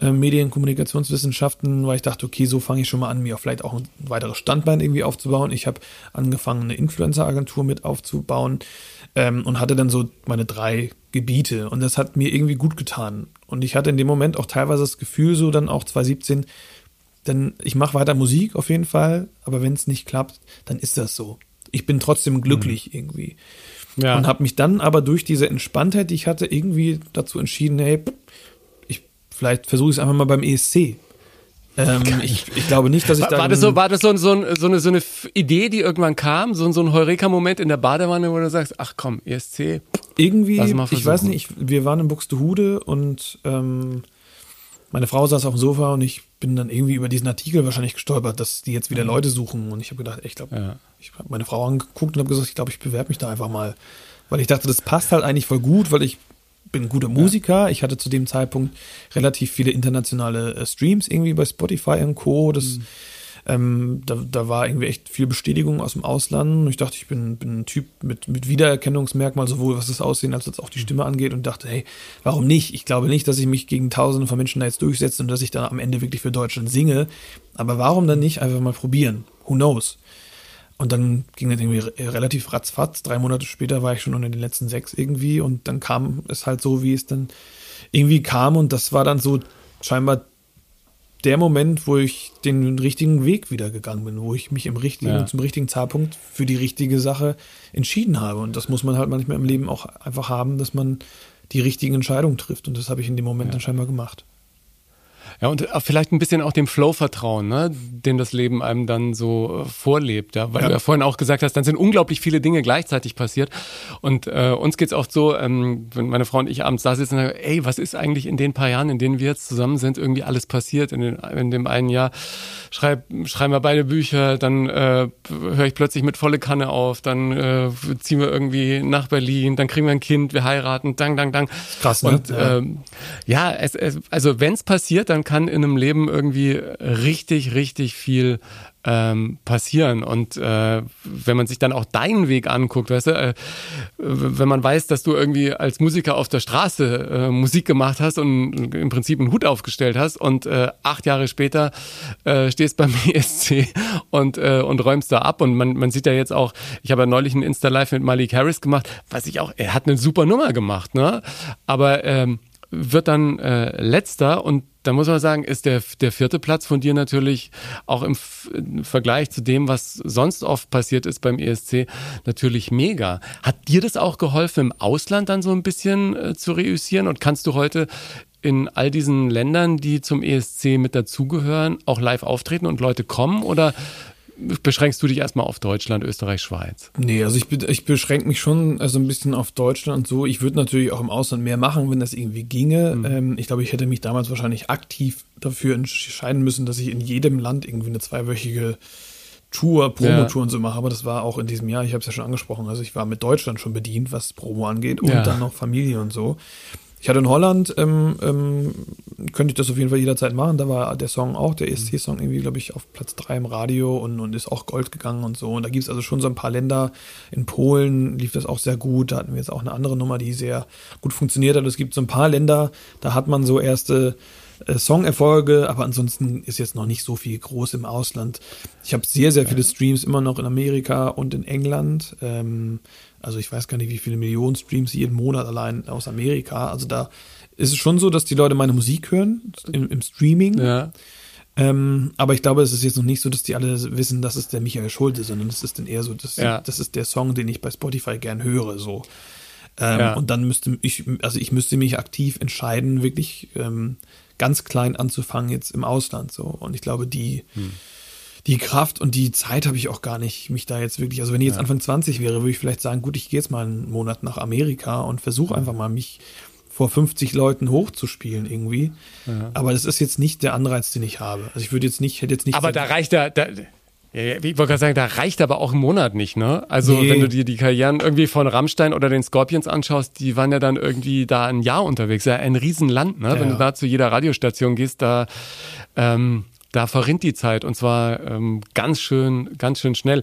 äh, Medien- und Kommunikationswissenschaften, weil ich dachte, okay, so fange ich schon mal an, mir vielleicht auch ein weiteres Standbein irgendwie aufzubauen. Ich habe angefangen, eine Influencer-Agentur mit aufzubauen ähm, und hatte dann so meine drei Gebiete und das hat mir irgendwie gut getan. Und ich hatte in dem Moment auch teilweise das Gefühl, so dann auch 2017, denn ich mache weiter Musik auf jeden Fall, aber wenn es nicht klappt, dann ist das so. Ich bin trotzdem glücklich irgendwie. ja. Und habe mich dann aber durch diese Entspanntheit, die ich hatte, irgendwie dazu entschieden, hey, ich, vielleicht versuche ich es einfach mal beim ESC. Ähm, ich, ich glaube nicht, dass ich da. war das so, war das so, so, so, eine, so eine Idee, die irgendwann kam? So, ein- so ein Heureka-Moment in der Badewanne, wo du sagst, ach komm, ESC. irgendwie, ich weiß nicht, ich, wir waren in Buxtehude und ähm, meine Frau saß auf dem Sofa und ich bin dann irgendwie über diesen Artikel wahrscheinlich gestolpert, dass die jetzt wieder Leute suchen. Und ich habe gedacht, ich glaube, Ja. ich habe meine Frau angeguckt und habe gesagt, ich glaube, ich bewerbe mich da einfach mal. Weil ich dachte, das passt halt eigentlich voll gut, weil ich bin ein guter Musiker. Ich hatte zu dem Zeitpunkt relativ viele internationale äh, Streams irgendwie bei Spotify und Co. Das, ähm, da, da war irgendwie echt viel Bestätigung aus dem Ausland. Und ich dachte, ich bin, bin ein Typ mit, mit Wiedererkennungsmerkmal, sowohl was das Aussehen als auch die Stimme angeht. Und dachte, hey, warum nicht? Ich glaube nicht, dass ich mich gegen Tausende von Menschen da jetzt durchsetze und dass ich da am Ende wirklich für Deutschland singe. Aber warum dann nicht einfach mal probieren? Who knows? Und dann ging das irgendwie re- relativ ratzfatz. Drei Monate später war ich schon unter den letzten sechs irgendwie. Und dann kam es halt so, wie es dann irgendwie kam. Und das war dann so scheinbar der Moment, wo ich den richtigen Weg wieder gegangen bin, wo ich mich im richtigen, Ja. zum richtigen Zeitpunkt für die richtige Sache entschieden habe. Und das muss man halt manchmal im Leben auch einfach haben, dass man die richtigen Entscheidungen trifft. Und das habe ich in dem Moment dann scheinbar gemacht. Ja, und äh, vielleicht ein bisschen auch dem Flow vertrauen, ne? den das Leben einem dann so äh, vorlebt. Ja? Weil Ja. du ja vorhin auch gesagt hast, dann sind unglaublich viele Dinge gleichzeitig passiert. Und äh, uns geht's oft so, ähm, wenn meine Frau und ich abends da sitzen und sagen, ey, was ist eigentlich in den paar Jahren, in denen wir jetzt zusammen sind, irgendwie alles passiert? In, den, in dem einen Jahr schreib, schreiben wir beide Bücher, dann äh, höre ich plötzlich mit volle Kanne auf, dann äh, ziehen wir irgendwie nach Berlin, dann kriegen wir ein Kind, wir heiraten, dang, dang, dang. Krass, ne? Und Ja. ähm, ja, es, es, also wenn es passiert, dann kann in einem Leben irgendwie richtig, richtig viel ähm, passieren. Und äh, wenn man sich dann auch deinen Weg anguckt, weißt du, äh, wenn man weiß, dass du irgendwie als Musiker auf der Straße äh, Musik gemacht hast und im Prinzip einen Hut aufgestellt hast und äh, acht Jahre später äh, stehst beim *laughs* ESC und, äh, und räumst da ab. Und man, man sieht ja jetzt auch, ich habe ja neulich ein Insta-Live mit Malik Harris gemacht, was ich auch, er hat eine super Nummer gemacht, ne? Aber ähm, wird dann äh, letzter und da muss man sagen, ist der, der vierte Platz von dir natürlich auch im, im Vergleich zu dem, was sonst oft passiert ist beim ESC, natürlich mega. Hat dir das auch geholfen, im Ausland dann so ein bisschen äh, zu reüssieren und kannst du heute in all diesen Ländern, die zum ESC mit dazugehören, auch live auftreten und Leute kommen oder beschränkst du dich erstmal auf Deutschland, Österreich, Schweiz? Nee, also ich, ich beschränke mich schon also ein bisschen auf Deutschland und so. Ich würde natürlich auch im Ausland mehr machen, wenn das irgendwie ginge. Ähm, ich glaube, ich hätte mich damals wahrscheinlich aktiv dafür entscheiden müssen, dass ich in jedem Land irgendwie eine zweiwöchige Tour, Promotour und so mache. Aber das war auch in diesem Jahr, ich habe es ja schon angesprochen, also ich war mit Deutschland schon bedient, was Promo angeht und Ja. dann noch Familie und so. Ich hatte in Holland, ähm, ähm, könnte ich das auf jeden Fall jederzeit machen. Da war der Song auch, der ESC-Song irgendwie, glaube ich, auf Platz 3 im Radio und, und ist auch Gold gegangen und so. Und da gibt es also schon so ein paar Länder. In Polen lief das auch sehr gut. Da hatten wir jetzt auch eine andere Nummer, die sehr gut funktioniert hat. Es gibt so ein paar Länder, da hat man so erste äh, Songerfolge, aber ansonsten ist jetzt noch nicht so viel groß im Ausland. Ich habe sehr, sehr viele Streams immer noch in Amerika und in England. Ähm, also ich weiß gar nicht, wie viele Millionen Streams jeden Monat allein aus Amerika. Also da ist es schon so, dass die Leute meine Musik hören im, im Streaming. Ja. Ähm, aber ich glaube, es ist jetzt noch nicht so, dass die alle wissen, das ist der Michael Schulte, sondern es ist dann eher so, das, Ja. das ist der Song, den ich bei Spotify gern höre. So. Ähm, Ja. Und dann müsste ich, also ich müsste mich aktiv entscheiden, wirklich ähm, ganz klein anzufangen jetzt im Ausland so. Und ich glaube, die, hm. Die Kraft und die Zeit habe ich auch gar nicht, mich da jetzt wirklich, also wenn ich jetzt ja. Anfang 20 wäre, würde ich vielleicht sagen, gut, ich gehe jetzt mal einen Monat nach Amerika und versuche einfach mal mich vor 50 Leuten hochzuspielen irgendwie. Ja. Aber das ist jetzt nicht der Anreiz, den ich habe. Also ich würde jetzt nicht, hätte jetzt nicht. Aber da reicht da, da ja, ich wollte gerade sagen, da reicht aber auch ein Monat nicht, ne? Also nee. wenn du dir die Karrieren irgendwie von Rammstein oder den Scorpions anschaust, die waren ja dann irgendwie da ein Jahr unterwegs. Ja, ein Riesenland, ne? Ja, wenn du da zu jeder Radiostation gehst, da ähm, da verrinnt die Zeit und zwar ähm, ganz schön, ganz schön schnell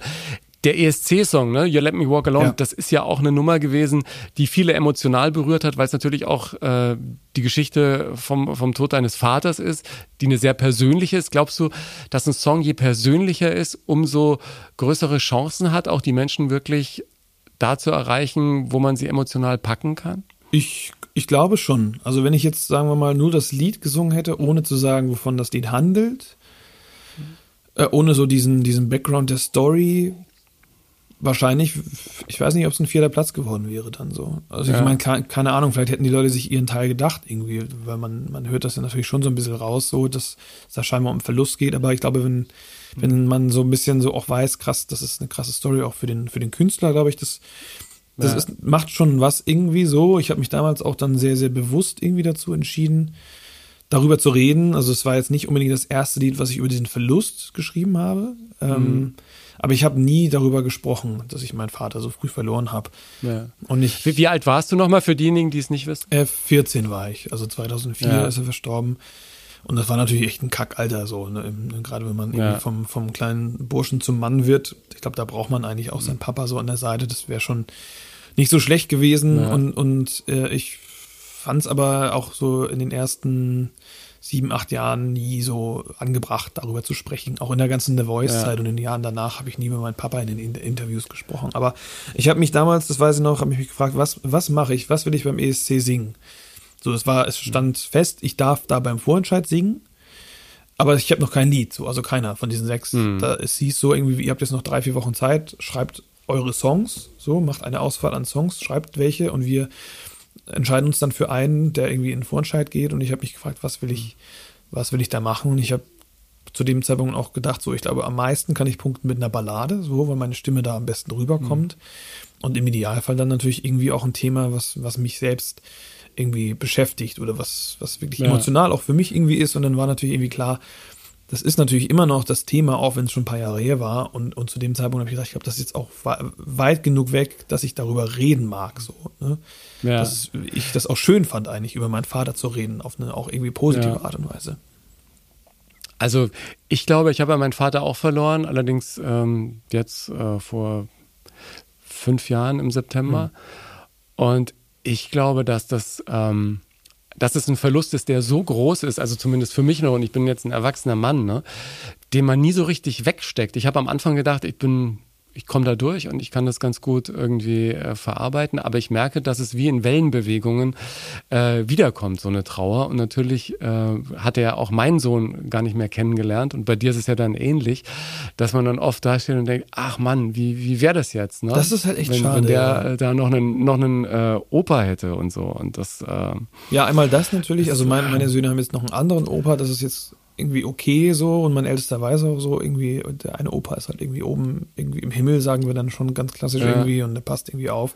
der ESC-Song, ne, You Let Me Walk Alone, ja. das ist ja auch eine Nummer gewesen, die viele emotional berührt hat, weil es natürlich auch äh, die Geschichte vom, vom Tod deines Vaters ist, die eine sehr persönliche ist. Glaubst du, dass ein Song je persönlicher ist, umso größere Chancen hat, auch die Menschen wirklich da zu erreichen, wo man sie emotional packen kann? Ich, ich glaube schon. Also wenn ich jetzt, sagen wir mal, nur das Lied gesungen hätte, ohne zu sagen, wovon das Lied handelt, äh, ohne so diesen, diesen Background der Story, wahrscheinlich, ich weiß nicht, ob es ein vierter Platz geworden wäre dann so. Also ja. ich meine, keine, keine, Ahnung, vielleicht hätten die Leute sich ihren Teil gedacht irgendwie, weil man, man hört das ja natürlich schon so ein bisschen raus, so, dass es da scheinbar um Verlust geht, aber ich glaube, wenn, wenn man so ein bisschen so auch weiß, krass, das ist eine krasse Story auch für den, für den Künstler, glaube ich, das, das ja. ist, macht schon was irgendwie so. Ich habe mich damals auch dann sehr, sehr bewusst irgendwie dazu entschieden, darüber zu reden. Also es war jetzt nicht unbedingt das erste Lied, was ich über diesen Verlust geschrieben habe. Ähm, mhm. Ähm, aber ich habe nie darüber gesprochen, dass ich meinen Vater so früh verloren habe. Ja. Und ich, wie, wie, alt warst du nochmal für diejenigen, die es nicht wissen? Äh, 14 war ich. Also 2004 ja. ist er verstorben. Und das war natürlich echt ein Kackalter so. Ne? Gerade wenn man ja. vom, vom kleinen Burschen zum Mann wird. Ich glaube, da braucht man eigentlich auch seinen Papa so an der Seite. Das wäre schon nicht so schlecht gewesen. Und, und äh, ich fand es aber auch so in den ersten sieben, acht Jahren nie so angebracht, darüber zu sprechen. Auch in der ganzen The Voice-Zeit ja. und in den Jahren danach habe ich nie mit meinem Papa in den Interviews gesprochen. Aber ich habe mich damals, das weiß ich noch, habe mich gefragt, was, was mache ich, was will ich beim ESC singen? So, es war, es stand fest, ich darf da beim Vorentscheid singen. Aber ich habe noch kein Lied, so, also keiner von diesen sechs. Mhm. Da, es hieß so irgendwie, ihr habt jetzt noch drei, vier Wochen Zeit, schreibt eure Songs, so, macht eine Auswahl an Songs, schreibt welche und wir entscheiden uns dann für einen, der irgendwie in Vorentscheid geht und ich habe mich gefragt, was will ich, was will ich da machen und ich habe zu dem Zeitpunkt auch gedacht, so ich glaube, am meisten kann ich punkten mit einer Ballade, so, weil meine Stimme da am besten rüberkommt. Mhm. Und im Idealfall dann natürlich irgendwie auch ein Thema, was, was mich selbst irgendwie beschäftigt oder was, was wirklich ja. emotional auch für mich irgendwie ist. Und dann war natürlich irgendwie klar, das ist natürlich immer noch das Thema, auch wenn es schon ein paar Jahre her war. Und, und zu dem Zeitpunkt habe ich gedacht, ich glaube, das ist jetzt auch weit genug weg, dass ich darüber reden mag. So, ne? ja. Dass ich das auch schön fand, eigentlich über meinen Vater zu reden, auf eine auch irgendwie positive ja. Art und Weise. Also ich glaube, ich habe ja meinen Vater auch verloren, allerdings ähm, jetzt äh, vor fünf Jahren im September. Mhm. Und ich glaube, dass das ähm, dass es ein Verlust ist, der so groß ist, also zumindest für mich noch, und ich bin jetzt ein erwachsener Mann, ne, den man nie so richtig wegsteckt. Ich habe am Anfang gedacht, ich bin ich komme da durch und ich kann das ganz gut irgendwie äh, verarbeiten, aber ich merke, dass es wie in Wellenbewegungen äh, wiederkommt, so eine Trauer. Und natürlich äh, hat er auch meinen Sohn gar nicht mehr kennengelernt und bei dir ist es ja dann ähnlich, dass man dann oft da steht und denkt, ach Mann, wie, wie wäre das jetzt? Ne? Das ist halt echt wenn, schade. Wenn der ja. da noch einen, noch einen äh, Opa hätte und so. Und das, äh, ja, einmal das natürlich. Also mein, meine Söhne haben jetzt noch einen anderen Opa, das ist jetzt irgendwie okay so und mein ältester weiß auch so irgendwie, der eine Opa ist halt irgendwie oben, irgendwie im Himmel, sagen wir dann schon ganz klassisch ja. irgendwie und der passt irgendwie auf.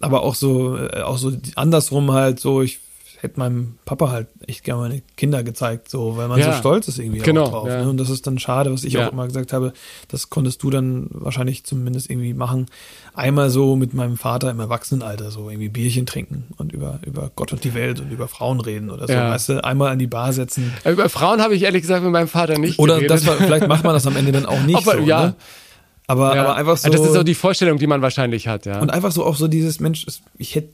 Aber auch so, äh, auch so andersrum halt so, ich hätte meinem Papa halt echt gerne meine Kinder gezeigt, so, weil man ja, so stolz ist irgendwie genau, drauf. Ja. Ne? Und das ist dann schade, was ich ja. auch immer gesagt habe, das konntest du dann wahrscheinlich zumindest irgendwie machen. Einmal so mit meinem Vater im Erwachsenenalter, so irgendwie Bierchen trinken und über, über Gott und die Welt und über Frauen reden oder so. Weißt du, einmal an die Bar setzen. Über Frauen habe ich ehrlich gesagt mit meinem Vater nicht Oder geredet. das war, vielleicht macht man das am Ende dann auch nicht *laughs* aber, so. Ja. Ne? Aber, aber einfach so. Das ist so die Vorstellung, die man wahrscheinlich hat, ja. Und einfach so auch so dieses Mensch, ich hätte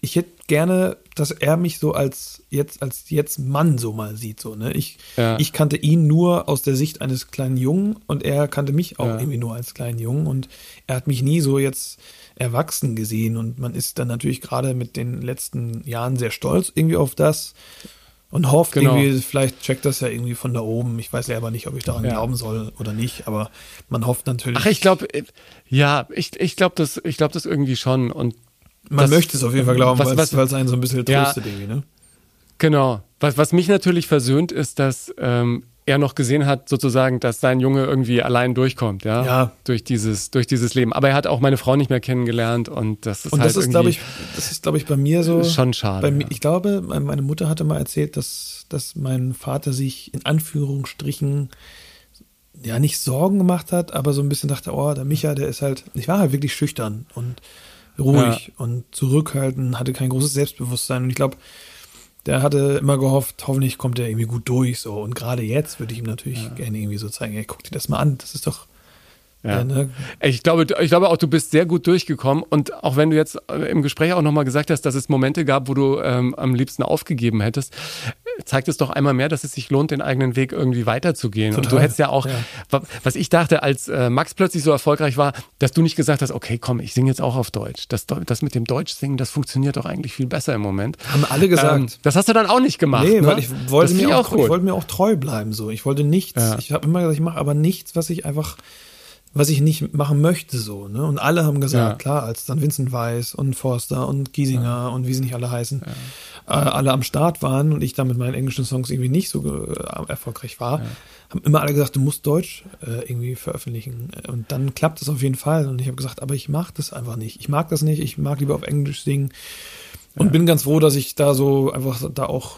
ich hätte gerne, dass er mich so als jetzt als jetzt Mann so mal sieht so ne ich ja. ich kannte ihn nur aus der Sicht eines kleinen Jungen und er kannte mich auch ja. irgendwie nur als kleinen Jungen und er hat mich nie so jetzt erwachsen gesehen und man ist dann natürlich gerade mit den letzten Jahren sehr stolz irgendwie auf das und hofft genau. irgendwie, vielleicht checkt das ja irgendwie von da oben. Ich weiß ja aber nicht, ob ich daran ja. glauben soll oder nicht, aber man hofft natürlich. Ach, ich glaube, ja, ich, ich glaube das, ich glaube das irgendwie schon und man das, möchte es auf jeden Fall glauben, weil es einen so ein bisschen tröstet ja, irgendwie, ne? Genau. Was, was mich natürlich versöhnt, ist, dass ähm, er noch gesehen hat, sozusagen, dass sein Junge irgendwie allein durchkommt, ja, Ja. durch dieses, durch dieses Leben. Aber er hat auch meine Frau nicht mehr kennengelernt und das ist Und halt das ist, glaube ich, das ist, glaube ich, bei mir so. schon schade. Mir, ja. Ich glaube, meine Mutter hatte mal erzählt, dass, dass mein Vater sich in Anführungsstrichen ja nicht Sorgen gemacht hat, aber so ein bisschen dachte, oh, der Micha, der ist halt, ich war halt wirklich schüchtern und ruhig und zurückhaltend, hatte kein großes Selbstbewusstsein. Und ich glaube, der hatte immer gehofft, hoffentlich kommt er irgendwie gut durch so. Und gerade jetzt würde ich ihm natürlich gerne irgendwie so zeigen, ey, guck dir das mal an, das ist doch Ja. ne? Ich glaube, ich glaube auch, du bist sehr gut durchgekommen. Und auch wenn du jetzt im Gespräch auch nochmal gesagt hast, dass es Momente gab, wo du ähm, am liebsten aufgegeben hättest, zeigt es doch einmal mehr, dass es sich lohnt, den eigenen Weg irgendwie weiterzugehen. Und du Total. hättest ja auch, Ja. wa- was ich dachte, als äh, Max plötzlich so erfolgreich war, dass du nicht gesagt hast, okay, komm, ich singe jetzt auch auf Deutsch. Das, das mit dem Deutsch singen, das funktioniert doch eigentlich viel besser im Moment. Haben alle gesagt. Ähm, das hast du dann auch nicht gemacht. Nee, ne? weil ich wollte, mir auch, ich gut. ich wollte mir auch treu bleiben. So. Ich wollte nichts. Ja. Ich habe immer gesagt, ich mache aber nichts, was ich einfach, was ich nicht machen möchte. so. Ne? Und alle haben gesagt, Ja. klar, als dann Vincent Weiss und Forster und Giesinger und wie sie nicht alle heißen, äh, alle am Start waren und ich da mit meinen englischen Songs irgendwie nicht so äh, erfolgreich war, haben immer alle gesagt, du musst Deutsch äh, irgendwie veröffentlichen. Und dann klappt es auf jeden Fall. Und ich habe gesagt, aber ich mag das einfach nicht. Ich mag das nicht. Ich mag lieber auf Englisch singen. Und bin ganz froh, dass ich da so einfach da auch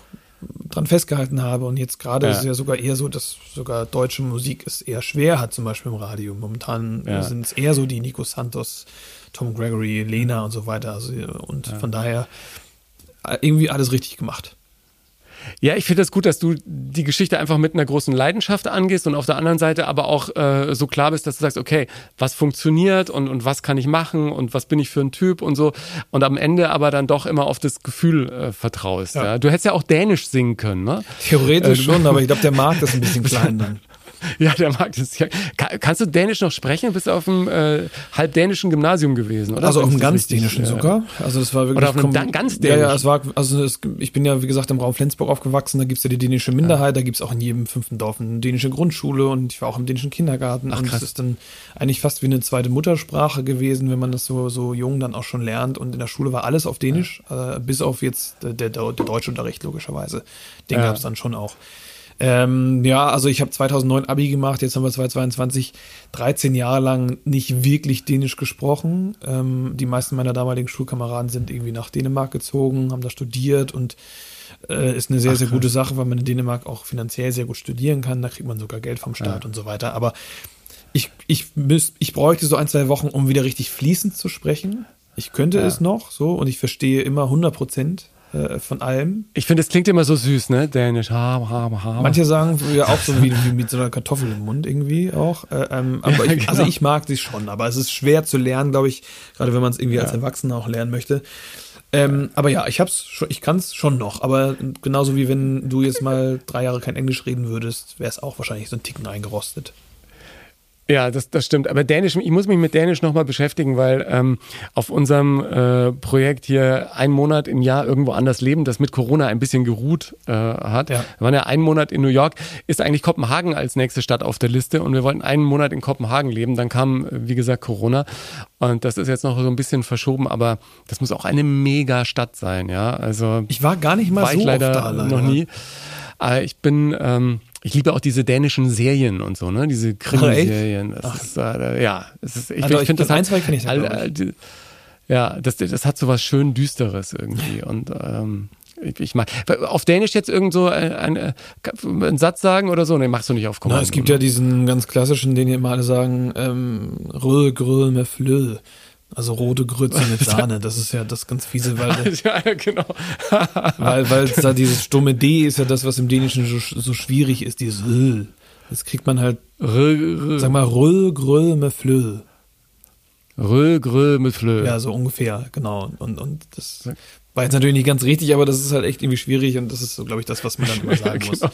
dran festgehalten habe. Und jetzt gerade Ja. ist es ja sogar eher so, dass sogar deutsche Musik es eher schwer hat, zum Beispiel im Radio. Momentan Ja. sind es eher so die Nico Santos, Tom Gregory, Lena und so weiter. Also, und von daher äh, irgendwie alles richtig gemacht. Ja, ich finde es das gut, dass du die Geschichte einfach mit einer großen Leidenschaft angehst und auf der anderen Seite aber auch äh, so klar bist, dass du sagst, okay, was funktioniert und, und was kann ich machen und was bin ich für ein Typ und so. Und am Ende aber dann doch immer auf das Gefühl äh, vertraust. Ja. Ja. Du hättest ja auch Dänisch singen können, ne? Theoretisch Äh, schon, aber ich glaube, der Markt ist ein bisschen *laughs* klein dann. *laughs* Ja, der Markt ist ja. Ka- Kannst du Dänisch noch sprechen? Bist du auf dem äh, halbdänischen Gymnasium gewesen, oder? Also auf dem ganz dänischen äh, sogar. Also das war wirklich Oder auf einem da- ganz Ja, ja, dänischen. es war, also es, ich bin ja, wie gesagt, im Raum Flensburg aufgewachsen, da gibt's ja die dänische Minderheit, da gibt's auch in jedem fünften Dorf eine dänische Grundschule und ich war auch im dänischen Kindergarten und krass. es ist dann eigentlich fast wie eine zweite Muttersprache gewesen, wenn man das so, so jung dann auch schon lernt und in der Schule war alles auf Dänisch, äh, bis auf jetzt der, der, der Deutschunterricht logischerweise. Den Ja. gab's dann schon auch. Ähm, ja, also ich habe 2009 Abi gemacht, jetzt haben wir 2022, 13 Jahre lang nicht wirklich Dänisch gesprochen. Ähm, die meisten meiner damaligen Schulkameraden sind irgendwie nach Dänemark gezogen, haben da studiert und äh, ist eine sehr, sehr gute Sache, weil man in Dänemark auch finanziell sehr gut studieren kann. Da kriegt man sogar Geld vom Staat und so weiter. Aber ich, ich, müß, ich bräuchte so ein, zwei Wochen, um wieder richtig fließend zu sprechen. Ich könnte es noch so und ich verstehe immer 100 Prozent äh, von allem. Ich finde, es klingt immer so süß, ne? Dänisch. Ha, ha, ha. Manche sagen ja auch so wie, wie mit so einer Kartoffel im Mund irgendwie auch. Äh, ähm, aber Ja, ich, also genau. ich mag sie schon, aber es ist schwer zu lernen, glaube ich, gerade wenn man es irgendwie als Erwachsener auch lernen möchte. Ähm, aber ja, ich hab's schon, ich kann es schon noch, aber genauso wie wenn du jetzt mal drei Jahre kein Englisch reden würdest, wäre es auch wahrscheinlich so ein Ticken eingerostet. Ja, das, das stimmt. Aber Dänisch, ich muss mich mit Dänisch nochmal beschäftigen, weil ähm, auf unserem äh, Projekt hier ein Monat im Jahr irgendwo anders leben, das mit Corona ein bisschen geruht äh, hat. Ja. Wir waren ja einen Monat in New York, ist eigentlich Kopenhagen als nächste Stadt auf der Liste und wir wollten einen Monat in Kopenhagen leben. Dann kam, äh, wie gesagt, Corona und das ist jetzt noch so ein bisschen verschoben, aber das muss auch eine mega Stadt sein, ja. Also Ich war gar nicht mal war so ich leider, oft da, leider. noch nie. Aber ich bin, ähm, ich liebe auch diese dänischen Serien und so, ne? Diese Krimiserien. Das ist, äh, ja, es ist, ich, Also ich ich- finde das ein, hat, kenn ich all- all die- ja, das, das hat so was schön düsteres irgendwie und ähm, ich, mag auf Dänisch jetzt irgend so ein, ein, äh, einen Satz sagen oder so, ne, machst du nicht auf Kommando. Na, es gibt ja diesen ganz klassischen, den hier immer alle sagen, ähm, Röhl, Gröhl, me Flö. Also rote Grütze mit *laughs* Sahne. Das ist ja das ganz fiese, weil, *laughs* ja, genau. *laughs* weil, weil da dieses stumme D ist ja das, was im Dänischen so, so schwierig ist, dieses L. Das kriegt man halt, Rö, sag mal, Röhl, Gröhl, me Flö. Rö, grö mit Flö. Ja, so ungefähr, genau. Und, und das war jetzt natürlich nicht ganz richtig, aber das ist halt echt irgendwie schwierig und das ist so, glaube ich, das, was man dann immer *laughs* sagen muss. Genau.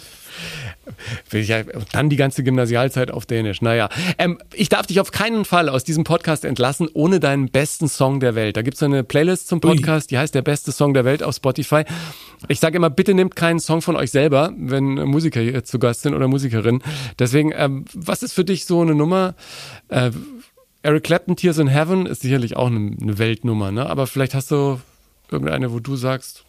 Und dann die ganze Gymnasialzeit auf Dänisch. Naja, ähm, ich darf dich auf keinen Fall aus diesem Podcast entlassen, ohne deinen besten Song der Welt. Da gibt's eine Playlist zum Podcast, die heißt der beste Song der Welt auf Spotify. Ich sage immer, bitte nehmt keinen Song von euch selber, wenn Musiker hier zu Gast sind oder Musikerinnen. Deswegen, ähm, was ist für dich so eine Nummer? Äh, Eric Clapton, Tears in Heaven ist sicherlich auch eine, eine Weltnummer, ne? Aber vielleicht hast du irgendeine, wo du sagst,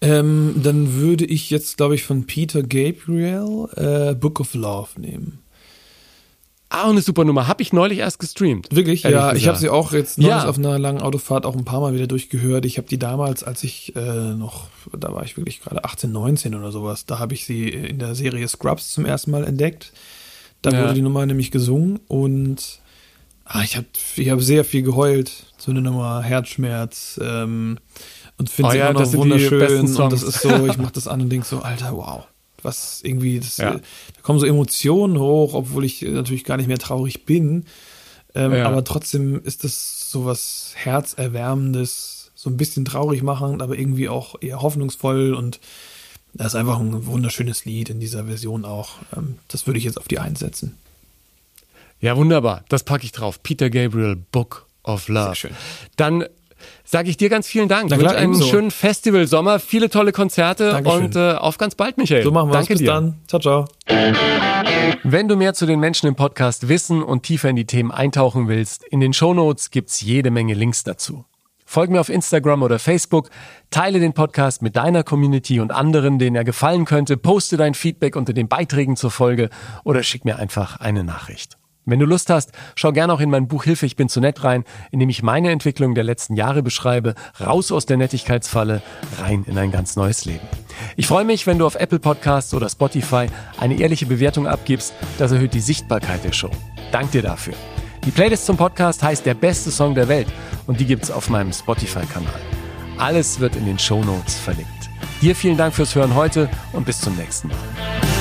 Ähm, dann würde ich jetzt, glaube ich, von Peter Gabriel äh, Book of Love nehmen. Ah, eine super Nummer. Habe ich neulich erst gestreamt. Wirklich? Ja, ich gesagt. habe sie auch jetzt neulich Ja. auf einer langen Autofahrt auch ein paar Mal wieder durchgehört. Ich habe die damals, als ich äh, noch, da war ich wirklich gerade 18, 19 oder sowas, da habe ich sie in der Serie Scrubs zum ersten Mal entdeckt. Da Ja. wurde die Nummer nämlich gesungen und ah, ich habe ich hab sehr viel geheult. So eine Nummer Herzschmerz ähm, und finde Oh sie ja, auch noch wunderschön. Und das ist so, ich mache das an und denke so, Alter, wow. Was irgendwie, das, Ja. da kommen so Emotionen hoch, obwohl ich natürlich gar nicht mehr traurig bin. Ähm, Ja. Aber trotzdem ist das so was Herzerwärmendes, so ein bisschen traurig machend, aber irgendwie auch eher hoffnungsvoll und das ist einfach ein wunderschönes Lied in dieser Version auch. Ähm, das würde ich jetzt auf die einsetzen. Ja, wunderbar. Das packe ich drauf. Peter Gabriel, Book of Love. Sehr schön. Dann sage ich dir ganz vielen Dank. Na klar, wünsche einen ebenso. schönen Festivalsommer, viele tolle Konzerte Dankeschön. und äh, auf ganz bald, Michael. So machen wir es. Danke Bis dir. dann. Ciao, ciao. Wenn du mehr zu den Menschen im Podcast wissen und tiefer in die Themen eintauchen willst, in den Shownotes gibt's jede Menge Links dazu. Folg mir auf Instagram oder Facebook, teile den Podcast mit deiner Community und anderen, denen er gefallen könnte, poste dein Feedback unter den Beiträgen zur Folge oder schick mir einfach eine Nachricht. Wenn du Lust hast, schau gerne auch in mein Buch Hilfe, ich bin zu nett rein, in dem ich meine Entwicklung der letzten Jahre beschreibe, raus aus der Nettigkeitsfalle, rein in ein ganz neues Leben. Ich freue mich, wenn du auf Apple Podcasts oder Spotify eine ehrliche Bewertung abgibst, das erhöht die Sichtbarkeit der Show. Dank dir dafür. Die Playlist zum Podcast heißt Der beste Song der Welt und die gibt's auf meinem Spotify-Kanal. Alles wird in den Shownotes verlinkt. Dir vielen Dank fürs Hören heute und bis zum nächsten Mal.